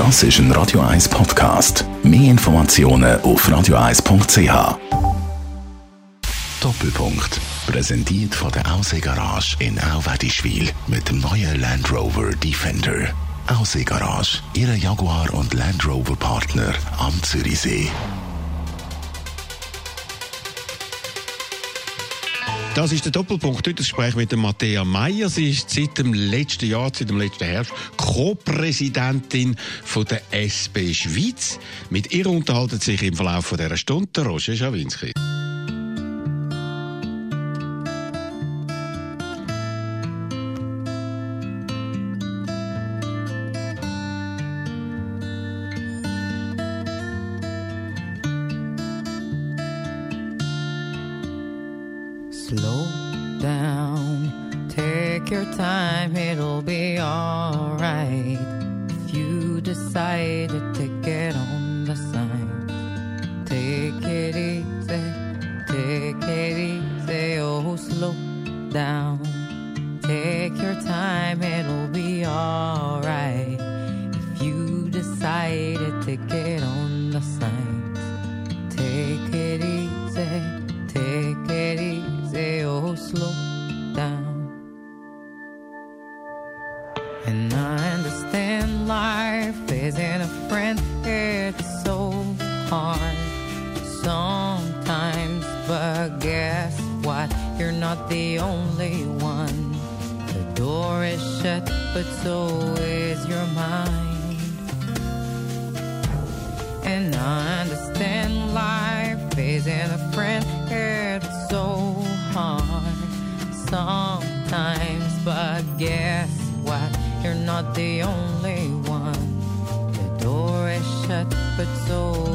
Das ist ein Radio 1 Podcast. Mehr Informationen auf radio1.ch. Doppelpunkt. Präsentiert von der Aussee Garage in Auwedischwil mit dem neuen Land Rover Defender. Aussee Garage, Ihre Jaguar und Land Rover Partner am Zürichsee. Das ist der Doppelpunkt. Heute das Gespräch mit Matthäa Meyer. Sie ist seit dem letzten Jahr, seit dem letzten Herbst, Co-Präsidentin der SP Schweiz. Mit ihr unterhalten sich im Verlauf dieser Stunde Roger Schawinski. I understand life isn't a friend, it's so hard sometimes. But guess what? You're not the only one. The door is shut, but so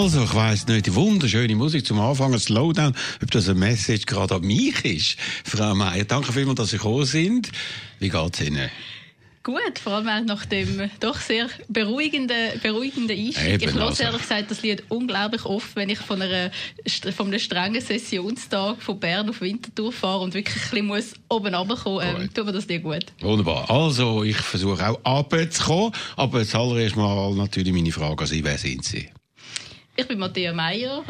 Also, ich weiss nicht, wunderschöne Musik zum Anfang, ein Slowdown, ob das eine Message gerade an mich ist. Frau Meier, danke vielmals, dass Sie gekommen sind. Wie geht's Ihnen? Gut, vor allem nach dem doch sehr beruhigenden, beruhigenden Einstieg. Eben, ich höre also. ehrlich gesagt das Lied unglaublich oft, wenn ich von, einer, von einem strengen Sessionstag von Bern auf Winterthur fahre und wirklich ein bisschen muss oben runterkommen ähm, tut mir das Lied gut. Wunderbar. Also, ich versuche auch runterzukommen, aber zuallererst mal natürlich meine Frage an Sie, wer sind Sie? Ich bin Matthäa Meyer,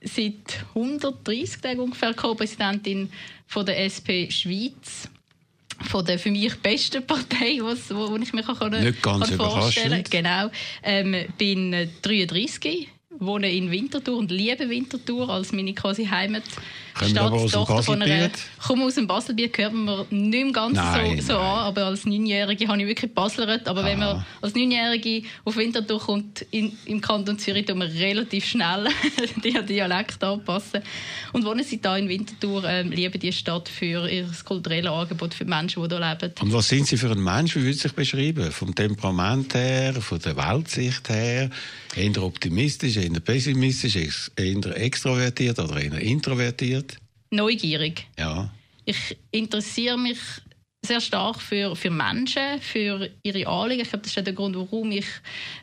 seit 130 Tagen ungefähr Co-Präsidentin von der SP Schweiz. Von der für mich besten Partei, was, wo, wo ich mir kann, Nicht ganz kann vorstellen überraschend. Genau. Ähm, bin äh, 33, wohne in Winterthur und liebe Winterthur als meine quasi Heimatstadt. Tochter von einer, Baselbiet? komme aus dem Baselbiet, gehört man mir nicht mehr ganz Nein, so, so nein. an, aber als Neunjährige habe ich wirklich gebaslert. Aber wenn Aha. man als Neunjährige auf Winterthur kommt, in, im Kanton Zürich, tun wir relativ schnell den Dialekt anpassen. Und wohnen sie da in Winterthur, ähm, lieben die Stadt für ihr kulturelles Angebot für die Menschen, die hier leben. Und was sind Sie für ein Mensch? Wie würden Sie sich beschreiben? Vom Temperament her, von der Weltsicht her? Eher optimistisch, eher pessimistisch, eher extrovertiert oder eher introvertiert? Neugierig. Ja. Ich interessiere mich sehr stark für, für Menschen, für ihre Anliegen. Ich glaube, das ist der Grund, warum ich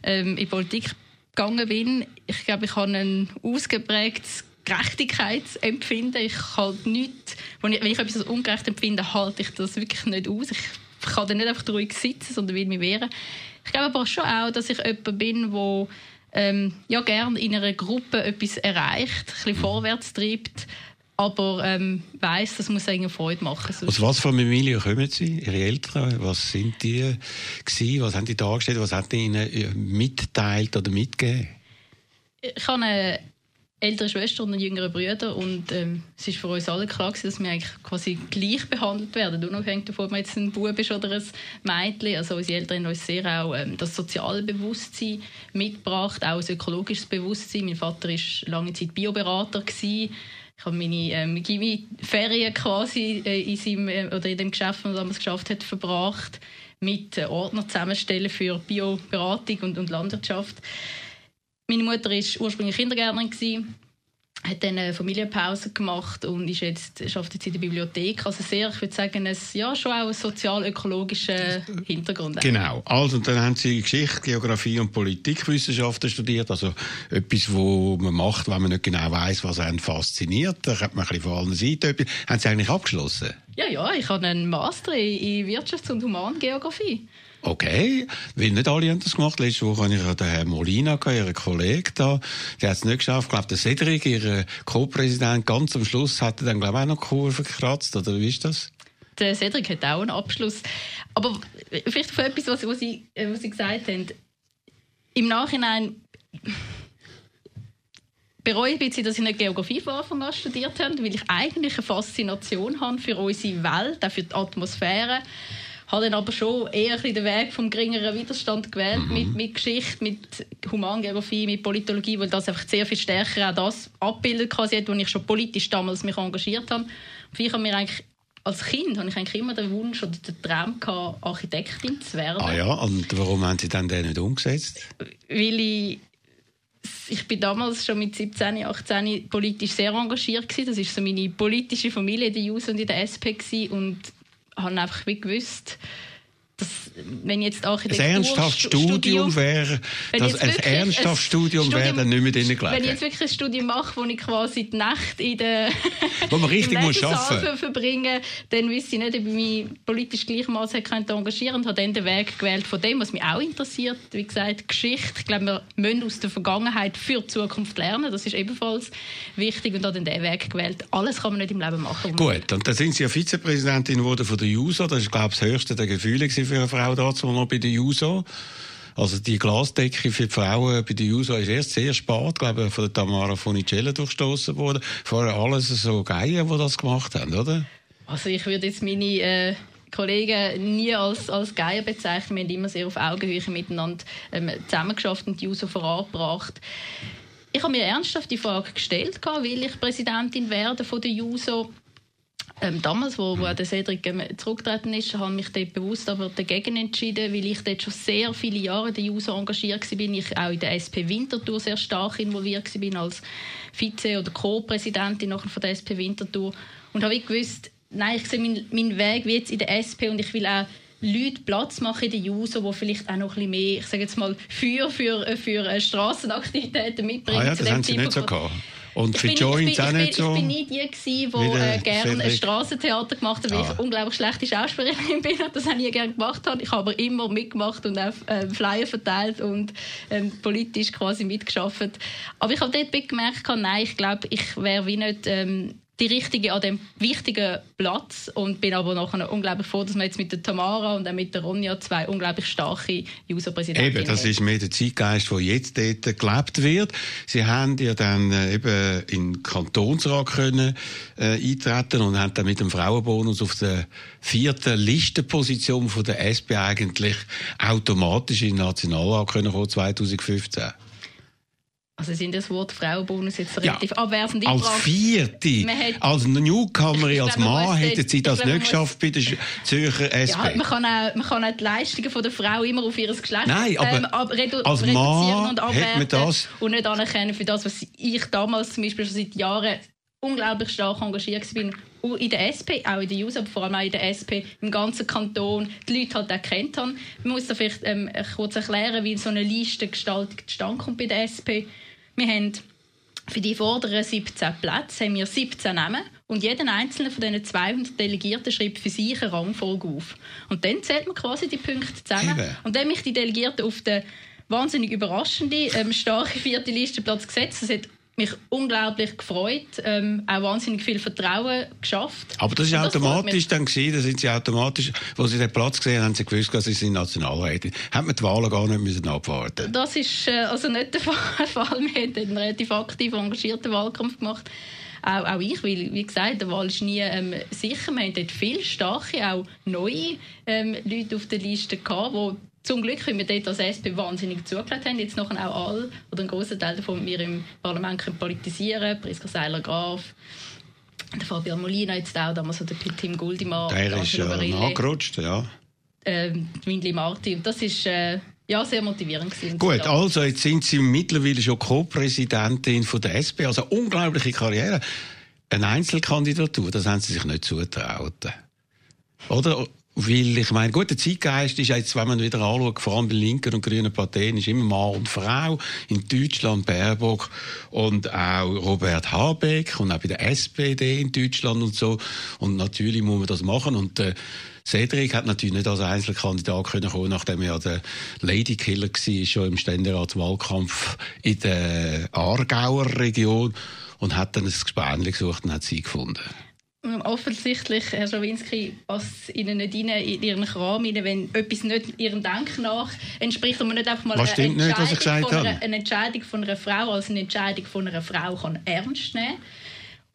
ähm, in Politik gegangen bin. Ich glaube, ich habe ein ausgeprägtes Gerechtigkeitsempfinden. Ich halte nichts, wenn ich, wenn ich etwas ungerecht empfinde, halte ich das wirklich nicht aus. Ich kann dann nicht einfach ruhig sitzen, sondern will mich wehren. Ich glaube aber schon auch, dass ich jemand bin, der ähm, ja, gerne in einer Gruppe etwas erreicht, ein bisschen vorwärts treibt, aber ähm, weiss, das muss eigentlich Freude machen. Sonst- Aus was für Familie kommen Sie? Ihre Eltern? Was sind die gewesen? Was haben die dargestellt? Was hat die Ihnen äh, mitteilt oder mitgegeben? ich habe eine ältere Schwester und einen jüngeren Bruder und ähm, es ist für uns alle klar gewesen, dass wir eigentlich quasi gleich behandelt werden, unabhängig davon, ob man jetzt ein Bub ist oder ein Mädchen. Also unsere Eltern haben uns sehr auch ähm, das soziale Bewusstsein mitgebracht, auch ein ökologisches Bewusstsein. Mein Vater war lange Zeit Bioberater gewesen. ich habe meine ähm, Gimmi-Ferien quasi äh, in, seinem, äh, oder in dem Geschäft, das er damals geschafft hat, verbracht mit äh, Ordner zusammenstellen für Bioberatung und, und Landwirtschaft. Meine Mutter war ursprünglich Kindergärtnerin. Gewesen hat dann eine Familienpause gemacht und ist jetzt, arbeitet jetzt in der Bibliothek. Also sehr, ich würde sagen, ein, ja, schon auch einen sozial-ökologischen Hintergrund. Genau. Also, dann haben Sie Geschichte, Geografie und Politikwissenschaften studiert. Also etwas, was man macht, wenn man nicht genau weiß, was einen fasziniert. Da hat man ein bisschen von allen Seiten Haben Sie eigentlich abgeschlossen? Ja, ja. Ich habe einen Master in Wirtschafts- und Humangeografie. Okay, weil nicht alle haben das gemacht. Letzte Woche hatte ich den Herrn Molina, ihren Kollegen da. Der hat es nicht geschafft. Ich glaube, der Cedric, ihr Co-Präsident, ganz am Schluss hat er dann, glaube ich, auch noch Kurve gekratzt. Oder wie ist das? Der Cedric hat auch einen Abschluss. Aber vielleicht für etwas, was, Sie, äh, was Sie gesagt haben. Im Nachhinein bereue ich ein dass ich nicht Geografie von Anfang an studiert habe, weil ich eigentlich eine Faszination habe für unsere Welt, auch für die Atmosphäre habe dann aber schon eher den Weg vom geringeren Widerstand gewählt, mhm. mit, mit Geschichte, mit Humangeografie, mit Politologie, weil das einfach sehr viel stärker auch das abbildet, quasi, wo ich schon politisch damals mich engagiert habe. Und ich habe mir eigentlich als Kind hatte ich eigentlich immer den Wunsch oder den Traum gehabt, Architektin zu werden. Ah ja, und warum haben Sie dann den nicht umgesetzt? Weil ich ich bin damals schon mit 17, 18 politisch sehr engagiert gewesen. Das ist so meine politische Familie, die JUS und in der SP gewesen. und habe einfach wie gewusst, dass, wenn jetzt Architektur... Ein ernsthaftes Studium wäre, dass ein ernsthaftes Studium wäre dann nicht mehr drin gelegen. Wenn ich jetzt wirklich ein Studium mache, wo ich quasi die Nacht in der wo man richtig muss arbeiten verbringen dann wüsste ich nicht, ob ich mich politisch gleichermaßen engagieren könnte und habe dann den Weg gewählt von dem, was mich auch interessiert, wie gesagt, Geschichte. Ich glaube, wir müssen aus der Vergangenheit für die Zukunft lernen, das ist ebenfalls wichtig und habe dann den Weg gewählt. Alles kann man nicht im Leben machen. Gut, und dann sind Sie ja Vizepräsidentin geworden von der JUSO, das ist, glaube ich, das höchste der Gefühle für eine Frau dazu noch bei der JUSO. Also die Glasdecke für die Frauen bei der JUSO ist erst sehr spät, glaube ich, von der Tamara Funicello durchstoßen worden. Vorher alles so Geier, die das gemacht haben, oder? Also ich würde jetzt meine äh, Kollegen nie als, als Geier bezeichnen. Wir haben immer sehr auf Augenhöhe miteinander ähm, zusammengeschafft und die JUSO vorangebracht. Ich habe mir ernsthaft die Frage gestellt, will ich Präsidentin werden von der JUSO? Ähm, damals, wo, wo der Cedric ähm, zurückgetreten ist, habe ich mich bewusst aber dagegen entschieden, weil ich dort schon sehr viele Jahre in der JUSO engagiert war. Ich auch in der SP Winterthur sehr stark involviert war als Vize- oder Co-Präsidentin von der SP Winterthur. Und habe gewusst, nein, ich sehe meinen, meinen Weg jetzt in der SP und ich will auch Leute Platz machen in der JUSO, die vielleicht auch noch ein bisschen mehr, ich sage jetzt mal, Feuer für, für, für äh, Strassenaktivitäten mitbringen. Ah ja, das haben Sie nicht so gehabt. Und für Joints auch nicht so? Ich bin nie die, die äh, gerne ein Strassentheater gemacht hat, weil ah. ich unglaublich schlechte Schauspielerin bin und das habe ich gerne gemacht. Ich habe aber immer mitgemacht und auch äh, Flyer verteilt und ähm, politisch quasi mitgeschafft. Aber ich habe dort gemerkt, nein, ich glaube, ich wäre wie nicht... Ähm, die richtige an dem wichtigen Platz und bin aber nachher unglaublich froh, dass wir jetzt mit der Tamara und auch mit der Ronja zwei unglaublich starke User-Präsidentinnen Eben, das ist mehr der Zeitgeist, der jetzt dort gelebt wird. Sie haben ja dann äh, eben in den Kantonsrat können äh, eintreten und haben dann mit dem Frauenbonus auf der vierten Listenposition von der SP eigentlich automatisch in den Nationalrat können kommen 2015. Also sind das Wort Frauenbonus jetzt relativ ja, abwertend Als Vierte, als Newcomer, als Mann, hätten Sie das nicht geschafft bei der Zürcher SP. Ja, man kann, auch, man kann auch die Leistungen von der Frau immer auf ihr Geschlecht Nein, aber ähm, ab, redu als reduzieren und abwerten das und nicht anerkennen für das, was ich damals zum Beispiel schon seit Jahren unglaublich stark engagiert bin in der SP, auch in der JUS, aber vor allem auch in der SP, im ganzen Kanton, die Leute halt erkannt haben. Man muss da vielleicht ähm, kurz erklären, wie so eine Liste gestaltet zustande kommt bei der SP. Wir haben für die vorderen 17 Plätze haben wir 17 Namen und jeder einzelne von diesen 200 Delegierten schreibt für sich eine Rangfolge auf. Und dann zählt man quasi die Punkte zusammen. Eben. Und dann mich die Delegierten auf den wahnsinnig überraschende, ähm, starke vierte Listenplatz gesetzt. Das hat mich unglaublich gefreut, ähm, auch wahnsinnig viel Vertrauen geschafft. Aber das ist das automatisch dann gewesen, da sind sie automatisch, wo sie den Platz gesehen haben, haben sie gewusst, dass sie sind Nationalrätin. Hat man die Wahlen gar nicht müssen abwarten Das ist äh, also nicht der Fall. Wir haben einen relativ aktiv engagierten Wahlkampf gemacht. Auch, auch ich, weil, wie gesagt, der Wahl ist nie ähm, sicher. Wir haben dort viele starke, auch neue ähm, Leute auf der Liste gehabt, die zum Glück, weil wir dort als SP wahnsinnig zugelassen haben, jetzt noch auch alle oder ein großer Teil davon wir im Parlament können politisieren Priska Seiler-Graf, der Fabian Molina jetzt auch, damals der Tim Guldimar. Der ist ja äh, nachgerutscht, ja. Ähm, Windli Marti. Und das ist... Äh, ja, sehr motivierend gewesen. Gut, also jetzt sind Sie mittlerweile schon Co-Präsidentin der SP, also unglaubliche Karriere. Eine Einzelkandidatur, das haben Sie sich nicht zutraut. Oder? Weil ich meine, gut, der Zeitgeist ist jetzt, wenn man wieder anschaut, vor allem bei linken und grünen Parteien, ist immer Mann und Frau. In Deutschland Baerbock und auch Robert Habeck und auch bei der SPD in Deutschland und so. Und natürlich muss man das machen. Und äh, Cedric hat natürlich nicht als Einzelkandidat können kommen, nachdem er ja der Ladykiller war, schon im Ständeratswahlkampf in der Aargauer Region und hat dann ein Gespänli gesucht und hat sie gefunden offensichtlich, Herr Schawinski, passt Ihnen nicht rein, in Ihren Kram rein, wenn etwas nicht Ihrem Denken nach entspricht und man nicht einfach mal eine Entscheidung, nicht, von einer, eine Entscheidung von einer Frau als eine Entscheidung von einer Frau kann ernst nehmen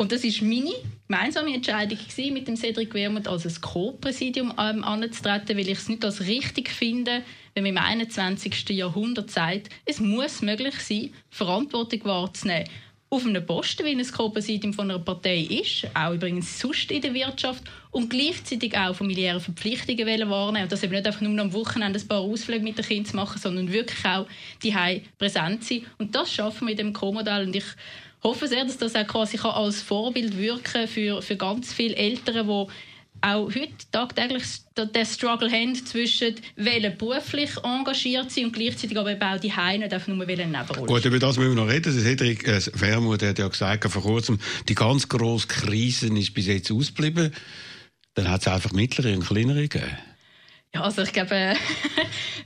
und das ist meine gemeinsame Entscheidung gewesen, mit dem Cedric Wermuth als ein Co-Präsidium ähm, anzutreten, weil ich es nicht als richtig finde, wenn man im 21. Jahrhundert sagt, es muss möglich sein, Verantwortung wahrzunehmen auf einem Posten, wie ein Co-Präsidium von einer Partei ist, auch übrigens sonst in der Wirtschaft und gleichzeitig auch familiäre Verpflichtungen wahrnehmen. Und das eben nicht einfach nur am Wochenende ein paar Ausflüge mit den Kindern machen, sondern wirklich auch die präsent sein. Und das schaffen wir in dem Co-Modell und ich hoffe sehr, dass das auch quasi als Vorbild wirken für, für ganz viele Eltern, die auch heute tagtäglich den Struggle haben zwischen wollen beruflich engagiert sein und gleichzeitig aber auch die nicht einfach nur wollen Nebenrolle Gut, über das müssen wir noch reden. Cedric äh, Vermuth hat ja gesagt vor kurzem, die ganz grosse Krise ist bis jetzt ausgeblieben. Dann hat es einfach mittlere und kleinere gegeben. Ja, also ich glaube, äh,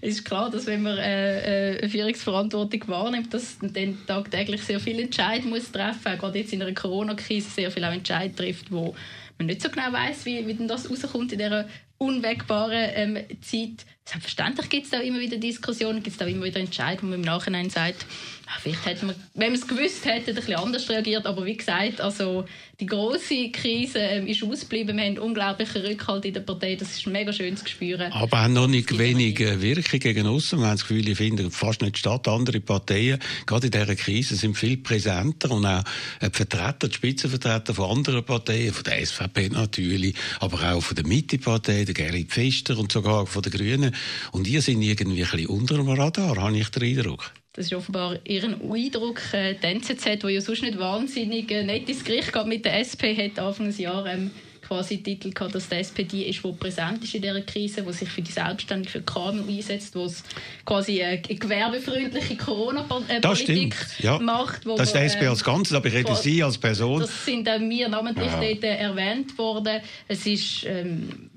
es ist klar, dass wenn man äh, äh, eine Führungsverantwortung wahrnimmt, dass man dann tagtäglich sehr viele Entscheidungen muss treffen muss. Gerade jetzt in einer Corona-Krise sehr viele Entscheidungen trifft, wo man nicht so genau weiß, wie, wie denn das rauskommt in dieser unwägbaren ähm, Zeit. Selbstverständlich gibt es da immer wieder Diskussionen, gibt es da immer wieder Entscheidungen, wo man im Nachhinein sagt, ach, vielleicht hätte man, wenn man es gewusst hätte, ein bisschen anders reagiert. Aber wie gesagt, also die große Krise ähm, ist ausgeblieben. Wir haben unglaublichen Rückhalt in der Partei. Das ist mega schön zu spüren. Aber auch noch nicht wenig Wirkung gegen außen. Wir haben das Gefühl, die finden fast nicht statt. Andere Parteien, gerade in dieser Krise, sind viel präsenter und auch die Vertreter, die Spitzenvertreter von anderen Parteien, von der SVP natürlich, aber auch von der Mitte-Partei, der Gerrit Pfister und sogar von den Grünen. Und die sind irgendwie ein bisschen unter dem Radar, habe ich den Eindruck. Das ist offenbar Ihren Eindruck. Äh, die NZZ, die ja sonst nicht wahnsinnig äh, nett ins Gericht geht mit der SP, hat Anfang des Jahres ähm, quasi Titel gehabt, dass die SP die ist, die präsent ist in dieser Krise, die sich für die Selbstständigen, für KMU einsetzt, die quasi eine gewerbefreundliche Corona-Politik ja. macht. das ist die SP ähm, als Ganzes, aber ich rede Sie als Person. Das sind auch wir namentlich ja. dort erwähnt worden. Es ist... Ähm,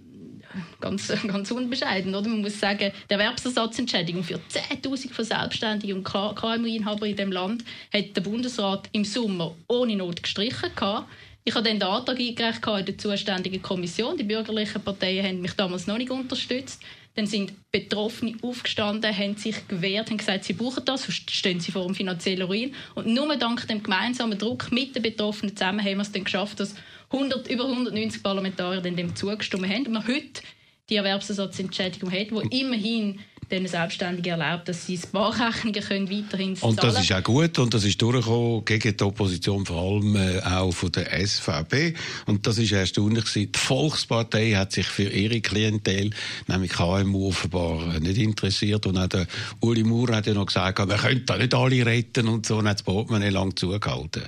ganz, ganz unbescheiden. Oder? Man muss sagen, die Erwerbsersatzentschädigung für 10.000 von Selbstständigen und KMU-Inhabern in diesem Land hat der Bundesrat im Sommer ohne Not gestrichen. Gehabt. Ich habe dann den Antrag eingereicht in der zuständigen Kommission. Die bürgerlichen Parteien haben mich damals noch nicht unterstützt. Dann sind Betroffene aufgestanden, haben sich gewehrt, haben gesagt, sie brauchen das, sonst stehen sie vor einem finanziellen Ruin. Und nur dank dem gemeinsamen Druck mit den Betroffenen zusammen haben wir es dann geschafft, dass 100, über 190 Parlamentarier dem zugestimmt haben. Und man heute die Erwerbsersatzentschädigung hat, die immerhin den Selbstständigen erlaubt, dass sie Sparrechnungen können weiterhin zahlen Und das ist auch gut und das ist durchgekommen gegen die Opposition, vor allem äh, auch von der SVP. Und das ist erstaunlich Die Volkspartei hat sich für ihre Klientel, nämlich KMU, offenbar nicht interessiert. Und auch der Uli Maurer hat ja noch gesagt, wir können da nicht alle retten und so. Und hat das Portemonnaie lang zugehalten.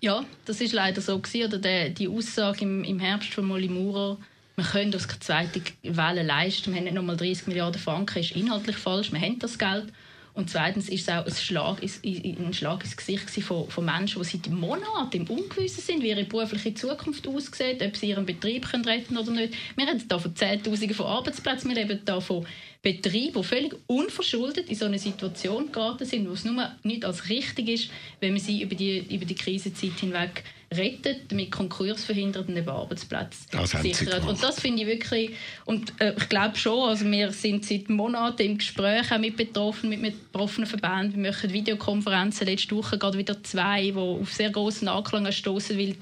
Ja, das ist leider so gewesen. Oder der, die Aussage im, im Herbst von Uli Maurer, wir können uns keine zweite Welle leisten, wir haben nicht nochmal 30 Milliarden Franken, ist inhaltlich falsch, wir haben das Geld. Und zweitens ist es auch ein Schlag, ein Schlag ins Gesicht von, von Menschen, die seit Monaten im Ungewissen sind, wie ihre berufliche Zukunft aussieht, ob sie ihren Betrieb können retten oder nicht. Wir reden hier von Zehntausenden von Arbeitsplätzen, wir reden hier von Betrieben, die völlig unverschuldet in so eine Situation geraten sind, wo es nur nicht als richtig ist, wenn man sie über die, über die Krisenzeit hinweg rettet, damit Konkurs verhindert und eben Arbeitsplätze sichert. Und das finde ich wirklich, und äh, ich glaube schon, also wir sind seit Monaten im Gespräch auch mit Betroffenen, mit betroffenen Verbänden. Wir machen Videokonferenzen, letzte Woche gerade wieder zwei, die auf sehr großen Anklang stoßen, weil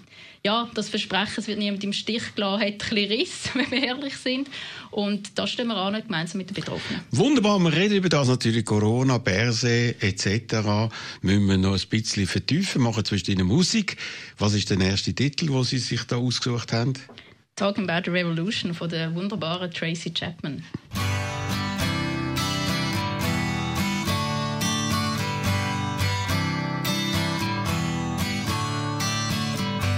ja, das Versprechen, es wird niemand im Stich gelassen, hat ein bisschen Riss, wenn wir ehrlich sind. Und da stehen wir an, gemeinsam mit den Betroffenen. Wunderbar, wir reden über das natürlich, Corona, Berse etc. Müssen wir noch ein bisschen vertiefen, machen zwischen Ihnen Musik. Was ist der erste Titel, den Sie sich da ausgesucht haben? Talking About the Revolution von der wunderbaren Tracy Chapman.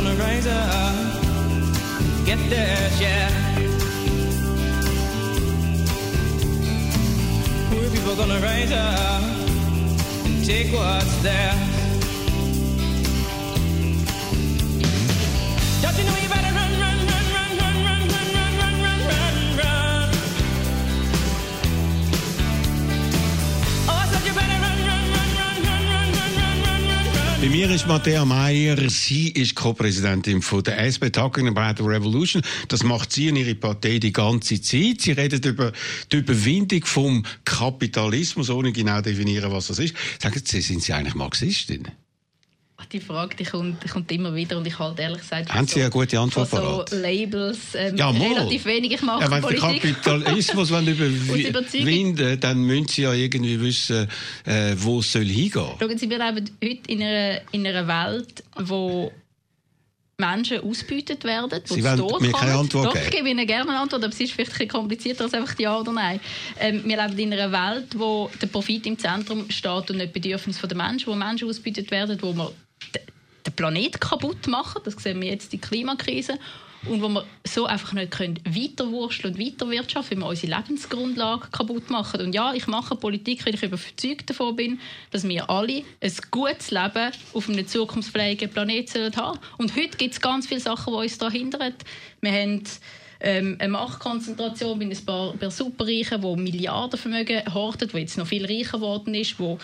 gonna rise up, get share. Poor people gonna rise up. And take what's theirs. Don't you know you Bei mir ist Matthäa Meier. Sie ist Co-Präsidentin von der SP Talking About the Revolution. Das macht sie und ihre Partei die ganze Zeit. Sie redet über die Überwindung vom Kapitalismus, ohne genau definieren, was das ist. Sagen Sie, sind Sie eigentlich Marxistin? Die Frage die kommt, die kommt immer wieder und ich halte ehrlich gesagt Haben Sie eine gute Antwort so? Labels ähm, Ja, relativ wenig. Ich mache Ja, wenn Politik. Kapitalismus wollen Aus Überzeugung. überwinden dann müssen Sie ja irgendwie wissen, äh, wo es soll hingehen. Schauen Sie, wir leben heute in einer, in einer Welt, wo Menschen ausgebeutet werden, wo Sie wollen Tod mir keine. Antwort Doch, geben. ich gebe Ihnen gerne eine Antwort, aber es ist vielleicht ein bisschen komplizierter als einfach Ja oder Nein. Ähm, wir leben in einer Welt, wo der Profit im Zentrum steht und nicht die Bedürfnisse der Menschen, wo Menschen ausgebeutet werden, wo d- den Planet kaputt machen, das sehen wir jetzt die Klimakrise, und wo wir so einfach nicht können weiterwurschteln und weiterwirtschaften, weil wir unsere Lebensgrundlage kaputt machen. Und ja, ich mache Politik, weil ich überzeugt davon bin, dass wir alle ein gutes Leben auf einem zukunftsfähigen Planeten haben Und heute gibt es ganz viele Sachen, die uns da hindern. Wir haben ähm, eine Machtkonzentration bei ein paar, Superreichen, die Milliardenvermögen horten, die jetzt noch viel reicher geworden ist, die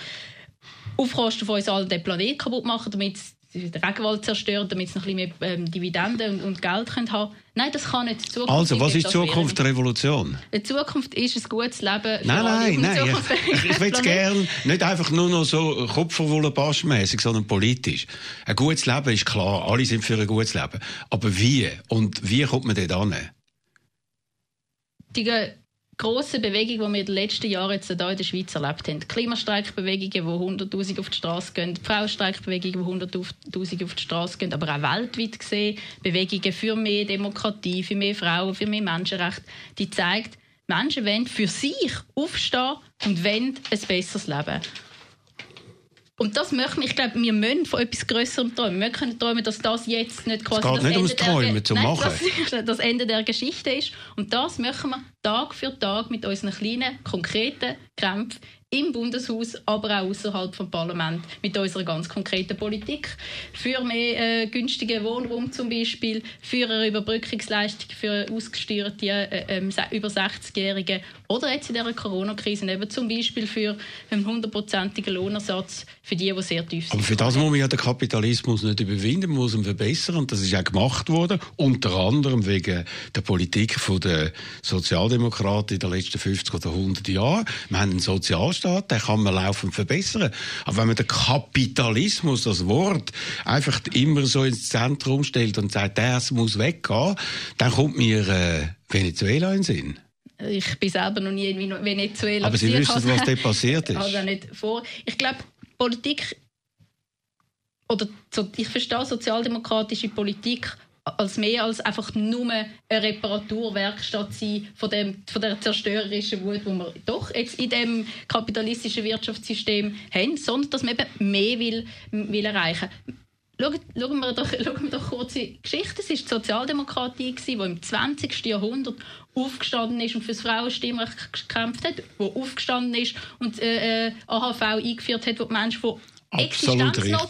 Aufkosten von uns allen den Planeten kaputt machen, damit sie den Regenwald zerstören, damit sie noch ein bisschen mehr ähm, Dividenden und, und Geld können haben Nein, das kann nicht Zukunft Also, was ist die Zukunft der Revolution? Die Zukunft ist ein gutes Leben für Nein, alle nein, nein. Ich, ich will es Planeten. gern nicht einfach nur noch so Kopfverwollen-Baschmässig, sondern politisch. Ein gutes Leben ist klar, alle sind für ein gutes Leben. Aber wie? Und wie kommt man dort an? die grossen Bewegungen, die wir in den letzten Jahren jetzt hier in der Schweiz erlebt haben. Klimastreikbewegungen, wo 100'000 auf die Straße gehen, Frauenstreikbewegungen, wo 100'000 auf die Straße gehen, aber auch weltweit gesehen Bewegungen für mehr Demokratie, für mehr Frauen, für mehr Menschenrechte, die zeigt, Menschen wollen für sich aufstehen und wollen ein besseres Leben. Und das möchten wir, ich glaube, wir müssen von etwas Größerem träumen. Wir können träumen, dass das jetzt nicht quasi geht das nicht Ende ums der Träumen, zum Nein, Machen. Das, das Ende der Geschichte ist. Und das machen wir Tag für Tag mit unseren kleinen, konkreten Kämpfen im Bundeshaus, aber auch außerhalb vom Parlament mit unserer ganz konkreten Politik. Für mehr äh, günstigen Wohnraum zum Beispiel, für eine Überbrückungsleistung für ausgesteuerte äh, ähm, über 60-Jährige oder jetzt in dieser Corona-Krise eben zum Beispiel für einen hundertprozentigen Lohnersatz für die, die sehr tief sind. Aber für das muss man ja den Kapitalismus nicht überwinden, man muss ihn verbessern. Und das ist auch gemacht worden, unter anderem wegen der Politik der Sozialdemokraten in den letzten 50 oder 100 Jahren. Wir haben einen Sozialstaat, den kann man laufend verbessern. Aber wenn man den Kapitalismus, das Wort, einfach immer so ins Zentrum stellt und sagt, das muss weggehen, dann kommt mir äh, Venezuela in den Sinn. Ich bin selber noch nie in Venezuela. Aber Sie wissen, was dort passiert ist. Das nicht vor. Ich glaube, Politik oder ich verstehe sozialdemokratische Politik als mehr als einfach nur eine Reparaturwerkstatt sein von, dem, von der zerstörerischen Wut, die wir doch jetzt in dem kapitalistischen Wirtschaftssystem haben, sondern dass man eben mehr will, will erreichen Schauen, schauen, wir doch, schauen wir doch kurz die Geschichte. Es war die Sozialdemokratie, gewesen, die im 20. Jahrhundert aufgestanden ist und für das Frauenstimmrecht gekämpft hat, die aufgestanden ist und äh, äh, AHV eingeführt hat, wo die Menschen von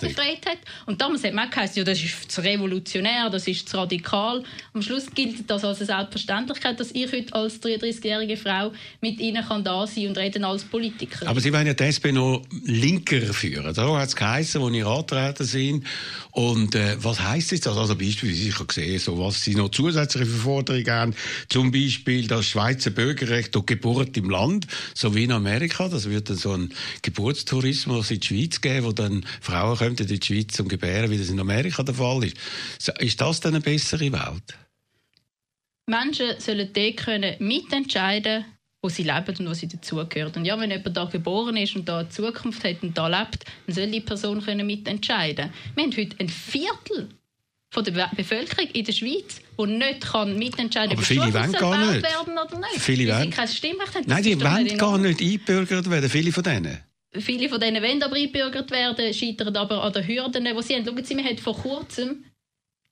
Befreit hat. Und damals hat man geheißen, ja, das ist zu revolutionär, das ist zu radikal. Am Schluss gilt das als eine Selbstverständlichkeit, dass ich heute als 33-jährige Frau mit ihnen kann da sein und reden als Politiker. Aber Sie wollen ja die SP noch linker führen. Da hat es geheißen, wo ihr antreten sind. Und äh, was heisst jetzt das? Also beispielsweise, ich habe gesehen, so, was Sie noch zusätzliche Forderungen haben. Zum Beispiel das Schweizer Bürgerrecht durch Geburt im Land, so wie in Amerika. Das wird dann so ein Geburtstourismus in die Schweiz geben, dann Frauen kommen in die Schweiz zum Gebären, wie das in Amerika der Fall ist. Ist das dann eine bessere Welt? Menschen sollen dort können mitentscheiden wo sie leben und wo sie dazugehören. Und ja, wenn jemand da geboren ist und da eine Zukunft hat und da lebt, dann soll die Person können mitentscheiden. Wir haben heute ein Viertel von der Be- Bevölkerung in der Schweiz, die nicht kann mitentscheiden Aber ob viele Schule wollen gar nicht. werden oder nicht. Viele sie wollen- kein Stimmrecht haben. Nein, die wollen gar nicht eingebürgert werden, viele von denen. Viele von denen wollen aber eingebürgert werden, scheitern aber an den Hürden, die sie haben. Schauen Sie, wir haben vor kurzem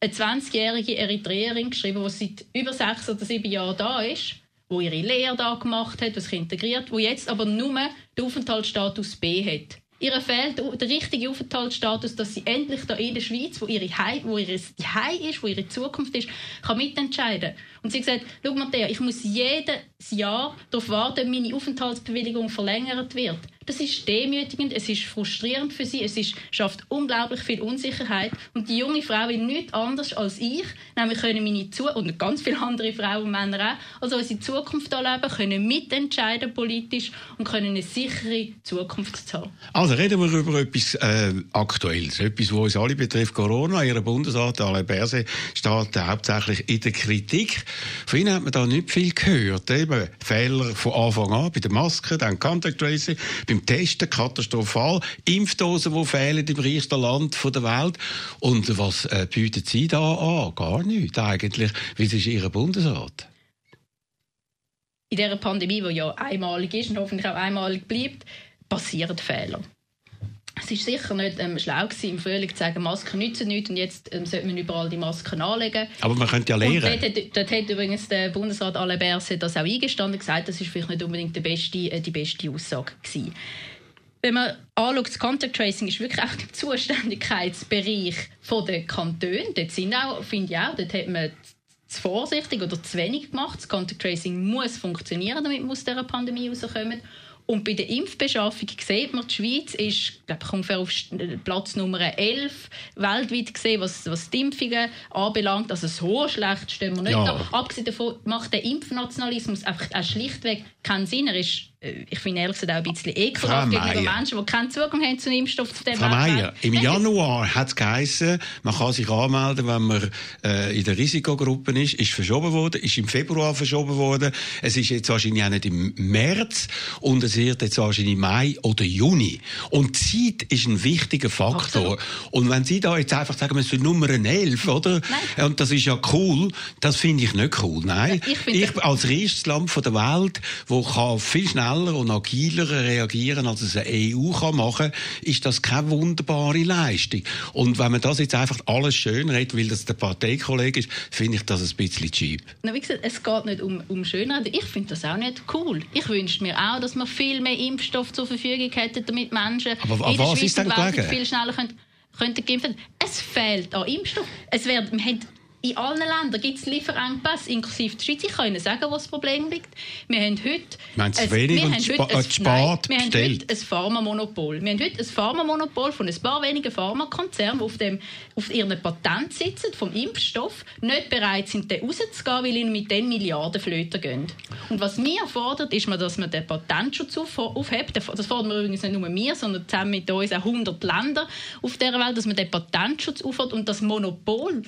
eine 20-jährige Eritreerin geschrieben, die seit über sechs oder sieben Jahren da ist, die ihre Lehre da gemacht hat, die sich integriert, die jetzt aber nur den Aufenthaltsstatus B hat. Ihr fehlt der richtige Aufenthaltsstatus, dass sie endlich da in der Schweiz, wo ihre Hei, wo ihre Hei ist, wo ihre Zukunft ist, kann mitentscheiden. Und sie hat gesagt, schau Matthäa, ich muss jedes Jahr darauf warten, ob meine Aufenthaltsbewilligung verlängert wird. Das ist demütigend, es ist frustrierend für sie, es ist, schafft unglaublich viel Unsicherheit. Und die junge Frau will nichts anderes als ich, nämlich können meine Zu und ganz viele andere Frauen und Männer auch, also unsere Zukunft erleben, können mitentscheiden politisch und können eine sichere Zukunft haben. Also reden wir über etwas äh, Aktuelles, etwas, was uns alle betrifft. Corona, Ihr Bundesrat Alain Berset steht hauptsächlich in der Kritik. Von Ihnen hat man da nicht viel gehört. Eben Fehler von Anfang an bei den Masken, dann Contact Tracing, beim Testen katastrophal, Impfdosen, die fehlen im reichsten Land der Welt. Und was äh, bieten Sie da an? Gar nichts eigentlich. Wie ist Ihr Bundesrat? in dieser Pandemie, die ja einmalig ist und hoffentlich auch einmalig bleibt, passieren Fehler. Es war sicher nicht ähm, schlau gewesen, im Frühling zu sagen, Masken nützen nichts und jetzt ähm, sollte man überall die Masken anlegen. Aber man könnte ja lernen. dort, hat- dort hat übrigens der Bundesrat Alain Berset das auch eingestanden und gesagt, das ist vielleicht nicht unbedingt die beste, äh, die beste Aussage gewesen. Wenn man anschaut, das Contact Tracing ist wirklich auch im Zuständigkeitsbereich der Kantone. Dort sind auch, finde ich auch, dort hat man zu vorsichtig oder zu wenig gemacht. Das Contact Tracing muss funktionieren, damit wir aus dieser Pandemie rauskommen. Und bei der Impfbeschaffung sieht man, die Schweiz ist glaube ich, ungefähr auf St- Platz Nummer 11 weltweit gesehen, was, was die Impfungen anbelangt. Also so schlecht stehen wir nicht Ja. da. Abgesehen davon macht der Impfnationalismus einfach auch schlichtweg keinen Sinn. Er ist, äh, ich finde ehrlich gesagt auch ein bisschen ekelhaft gegenüber. Menschen, die keinen Zugang haben zu einem Impfstoff. Zu dem Frau. Meier, im Januar hat es geheißen, man kann sich anmelden, wenn man äh, in der Risikogruppe ist. Ist verschoben worden, ist im Februar verschoben worden. Es ist jetzt wahrscheinlich auch nicht im März und es wird jetzt wahrscheinlich Mai oder Juni. Und Zeit ist ein wichtiger Faktor. Und wenn Sie da jetzt einfach sagen, wir sind Nummer 11, oder? Nein. Und das ist ja cool, das finde ich nicht cool. Nein, Ja, ich finde- ich als reichstes Land der Welt, wo kann viel schneller und agiler reagieren, als es eine EU kann machen, ist das keine wunderbare Leistung. Und wenn man das jetzt einfach alles schön redet, weil das der Parteikollege ist, finde ich das ein bisschen cheap. Na, wie gesagt, es geht nicht um, um Schönreden. Ich finde das auch nicht cool. Ich wünsche mir auch, dass wir viel mehr Impfstoff zur Verfügung hätten, damit Menschen Aber in der was Schweiz ist denn viel schneller können, könnten geimpft werden. Es fehlt an Impfstoff. Es wird, wir haben, in allen Ländern gibt es Lieferengpässe, inklusive der Schweiz. Ich kann Ihnen sagen, wo das Problem liegt. Wir haben heute... Zu ein- wenig und äh, spät Wir haben heute ein Pharmamonopol. Wir haben heute ein Pharmamonopol von ein paar wenigen Pharmakonzernen, die auf, dem, auf ihren Patent sitzen, vom Impfstoff, nicht bereit sind, den rauszugehen, weil ihnen mit den Milliarden Flöten gehen. Und was wir fordern, ist, dass man den Patentschutz auf, aufhebt. Das fordern wir übrigens nicht nur wir, sondern zusammen mit uns auch 100 Länder auf dieser Welt, dass man den Patentschutz aufhört und das Monopol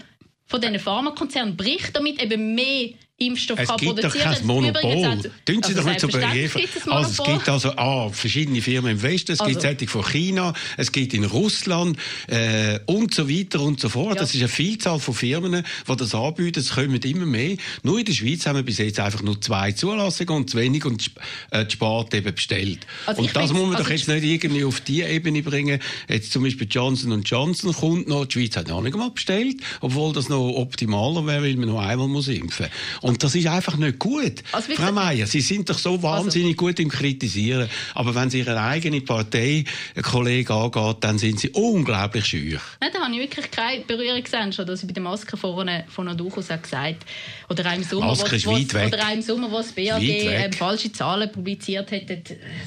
von diesen Pharmakonzernen bricht, damit eben mehr Impfstoff Es kann gibt doch produzieren kein Monopol. Auch- Tun Sie Also doch nicht so gibt ein Also es gibt also ah, verschiedene Firmen im Westen, es gibt Also- solche von China, es gibt in Russland äh, und so weiter und so fort. Ja. Das ist eine Vielzahl von Firmen, die das anbieten. Es kommen immer mehr. Nur in der Schweiz haben wir bis jetzt einfach nur zwei Zulassungen und zu wenig und äh, die Sparte eben bestellt. Also und das muss man also doch jetzt nicht irgendwie auf die Ebene bringen. Jetzt zum Beispiel Johnson Johnson kommt noch, die Schweiz hat noch nicht mal bestellt, obwohl das noch optimaler wäre, weil man noch einmal muss impfen. Und das ist einfach nicht gut. Also Frau Meier, Sie sind doch so wahnsinnig gut im Kritisieren, aber wenn es Ihre eigene Partei Kollege angeht, dann sind Sie unglaublich schüch. Nein, da habe ich wirklich keine Berührung gesehen, schon, dass ich bei der Maske vorne von durchaus auch gesagt Oder auch im Sommer, Maske wo- ist weit weg. Oder auch im Sommer, wo das BAG ähm, falsche Zahlen publiziert hat. äh,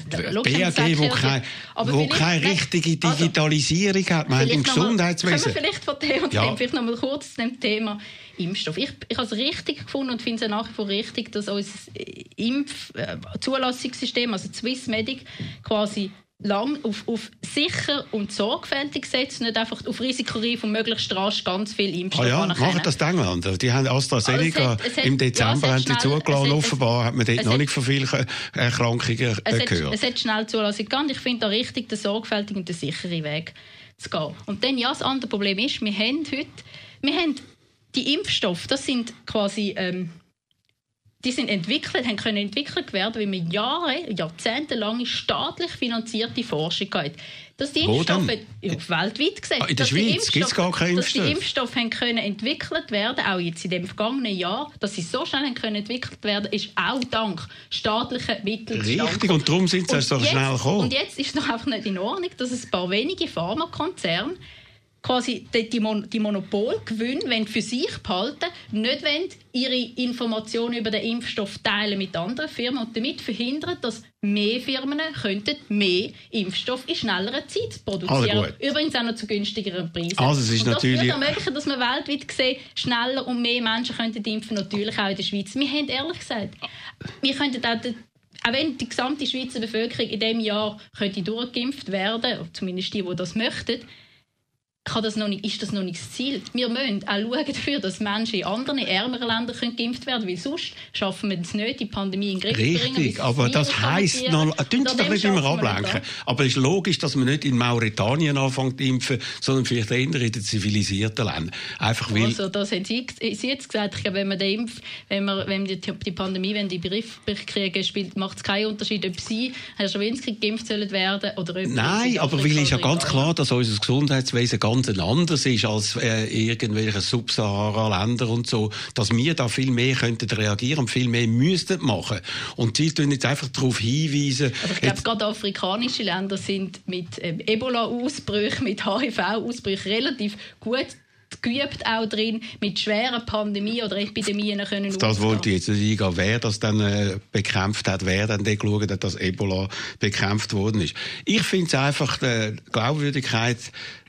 BAG, haben sie wo, gesagt, kein, aber wo keine richtige also, Digitalisierung hat, man im Vielleicht noch mal- Gesundheitswesen. Können wir vielleicht von dem und Ja. dem vielleicht noch mal kurz zu dem Thema Impfstoff. Ich, ich habe es richtig gefunden und finde es nach wie vor richtig, dass unser Impfzulassungssystem, also Swissmedic, quasi lang auf, auf sicher und sorgfältig setzt, nicht einfach auf risikoreif und möglichst rasch ganz viel Impfstoff Ah ja, anerkennen. machen das die Engländer. Die haben AstraZeneca Also es hat- es im Dezember ja, haben die zugelassen. Offenbar hat man dort noch hat- nicht von vielen Erkrankungen es, äh, hat, gehört. es hat schnell Zulassung gegangen. Ich finde da richtig, den sorgfältigen und den sicheren Weg zu gehen. Und dann, ja, das andere Problem ist, wir haben heute, wir haben die Impfstoffe, das sind quasi, ähm, die sind entwickelt, haben können entwickelt werden, weil wir Jahre, jahrzehntelange staatlich finanzierte Forschung hatten. Dass die? Impfstoffe, ja, weltweit gesehen, Ah, in der Schweiz gibt's gar keinen Dass die Impfstoff. Impfstoffe haben können entwickelt werden, auch jetzt in dem vergangenen Jahr, dass sie so schnell haben können entwickelt werden, ist auch dank staatlichen Mitteln zustande Richtig, und darum sind sie so schnell gekommen. Und jetzt ist es doch einfach nicht in Ordnung, dass ein paar wenige Pharmakonzerne quasi die, Mon die Monopolgewinne wollen für sich behalten, nicht wollen ihre Informationen über den Impfstoff teilen mit anderen Firmen und damit verhindern, dass mehr Firmen könnten mehr Impfstoff in schnellerer Zeit produzieren. Also. Übrigens auch noch zu günstigeren Preisen. Also es ist und das natürlich- würde ermöglichen, dass man weltweit gesehen schneller und mehr Menschen könnten impfen, natürlich auch in der Schweiz. Wir haben ehrlich gesagt, wir könnten auch auch wenn die gesamte Schweizer Bevölkerung in diesem Jahr könnte durchgeimpft werden, zumindest die, die das möchten, kann das noch nicht, ist das noch nicht das Ziel. Wir müssen auch schauen dafür, dass Menschen in anderen, ärmeren Ländern können geimpft werden können, weil sonst schaffen wir es nicht, die Pandemie in den Griff zu bringen. Richtig, aber das heisst noch, tun Sie doch nicht immer ablenken. Aber es ist logisch, dass man nicht in Mauretanien anfängt zu impfen, sondern vielleicht eher in den zivilisierten Ländern. Einfach weil, Also, das haben Sie, Sie jetzt gesagt. Ich glaube, wenn wir den Impf, wenn wir, wenn die, die Pandemie wenn die Begriff kriegen, spielt, macht es keinen Unterschied, ob Sie, Herr Schawinski, geimpft sollen werden oder ob Nein, in aber weil ist ja ganz klar, dass unser Gesundheitswesen ganz ein anderes ist als äh, irgendwelche Subsahara-Länder und so, dass wir da viel mehr könnten reagieren und viel mehr müssten machen. Und Sie tun jetzt einfach darauf hinweisen, Also ich glaube, gerade afrikanische Länder sind mit ähm, Ebola-Ausbrüchen, mit HIV-Ausbrüchen relativ gut geübt auch drin, mit schweren Pandemien oder Epidemien können Das umzugehen. wollte ich jetzt nicht eingehen, wer das dann äh, bekämpft hat, wer dann geschaut hat, dass Ebola bekämpft worden ist. Ich finde es einfach die Glaubwürdigkeit,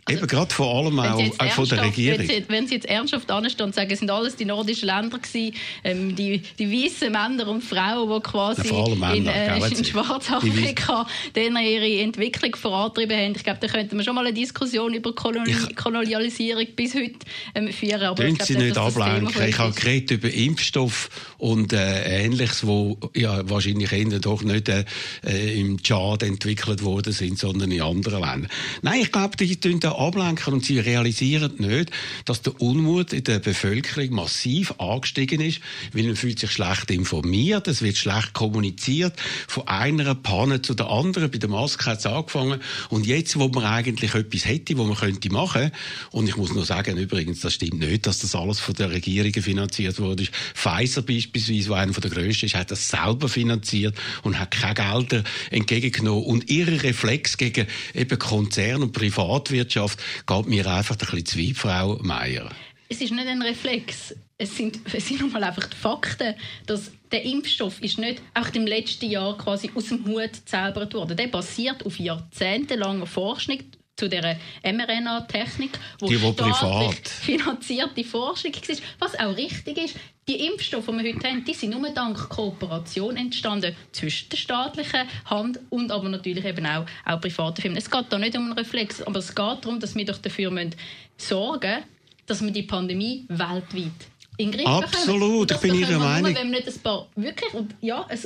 eben gerade vor allem auch jetzt äh, von der Regierung. Wenn Sie, wenn Sie jetzt ernsthaft anstehen und sagen, es sind alles die nordischen Länder gewesen, ähm, die, die weißen Männer und Frauen, die quasi Ja, Männer, in, äh, in. Schwarzafrika ihre Entwicklung vorantrieben haben. Ich glaube, da könnten wir schon mal eine Diskussion über Koloni Ich- Kolonialisierung bis heute ähm, führen. Aber ich Tun glaube Sie nicht, ablenken. Ich habe geredet über Impfstoff und äh, Ähnliches, wo ja, wahrscheinlich eher doch nicht äh, äh, im Tschad entwickelt worden sind, sondern in anderen Ländern. Nein, ich glaube, die tun da ablenken und sie realisieren nicht, dass der Unmut in der Bevölkerung massiv angestiegen ist, weil man fühlt sich schlecht informiert, es wird schlecht kommuniziert, von einer Panne zu der anderen. Bei der Maske hat es angefangen und jetzt, wo man eigentlich etwas hätte, wo man könnte machen, und ich muss nur sagen, übrigens, das stimmt nicht, dass das alles von der Regierung finanziert wurde. Pfizer beispielsweise, wo einer der grössten ist, hat das selber finanziert und hat keine Gelder entgegengenommen. Und ihre Reflex gegen eben Konzern und Privatwirtschaft geht mir einfach ein bisschen zu weit, Frau Meier. Es ist nicht ein Reflex. Es sind, es sind nun mal einfach die Fakten, dass der Impfstoff ist nicht einfach im letzten Jahr quasi aus dem Hut gezaubert worden. Der basiert auf jahrzehntelanger Forschung zu der mRNA-Technik, wo Die, privat. finanzierte Forschung war. Was auch richtig ist, die Impfstoffe, die wir heute haben, die sind nur dank Kooperation entstanden zwischen der staatlichen Hand und aber natürlich eben auch, auch privaten Firmen. Es geht da nicht um einen Reflex, aber es geht darum, dass wir doch dafür müssen sorgen dass wir die Pandemie weltweit in Griff Absolut, bekommen. ich bin Ihrer Meinung. Nur, wenn wir nicht ein paar wirklich und ja, ein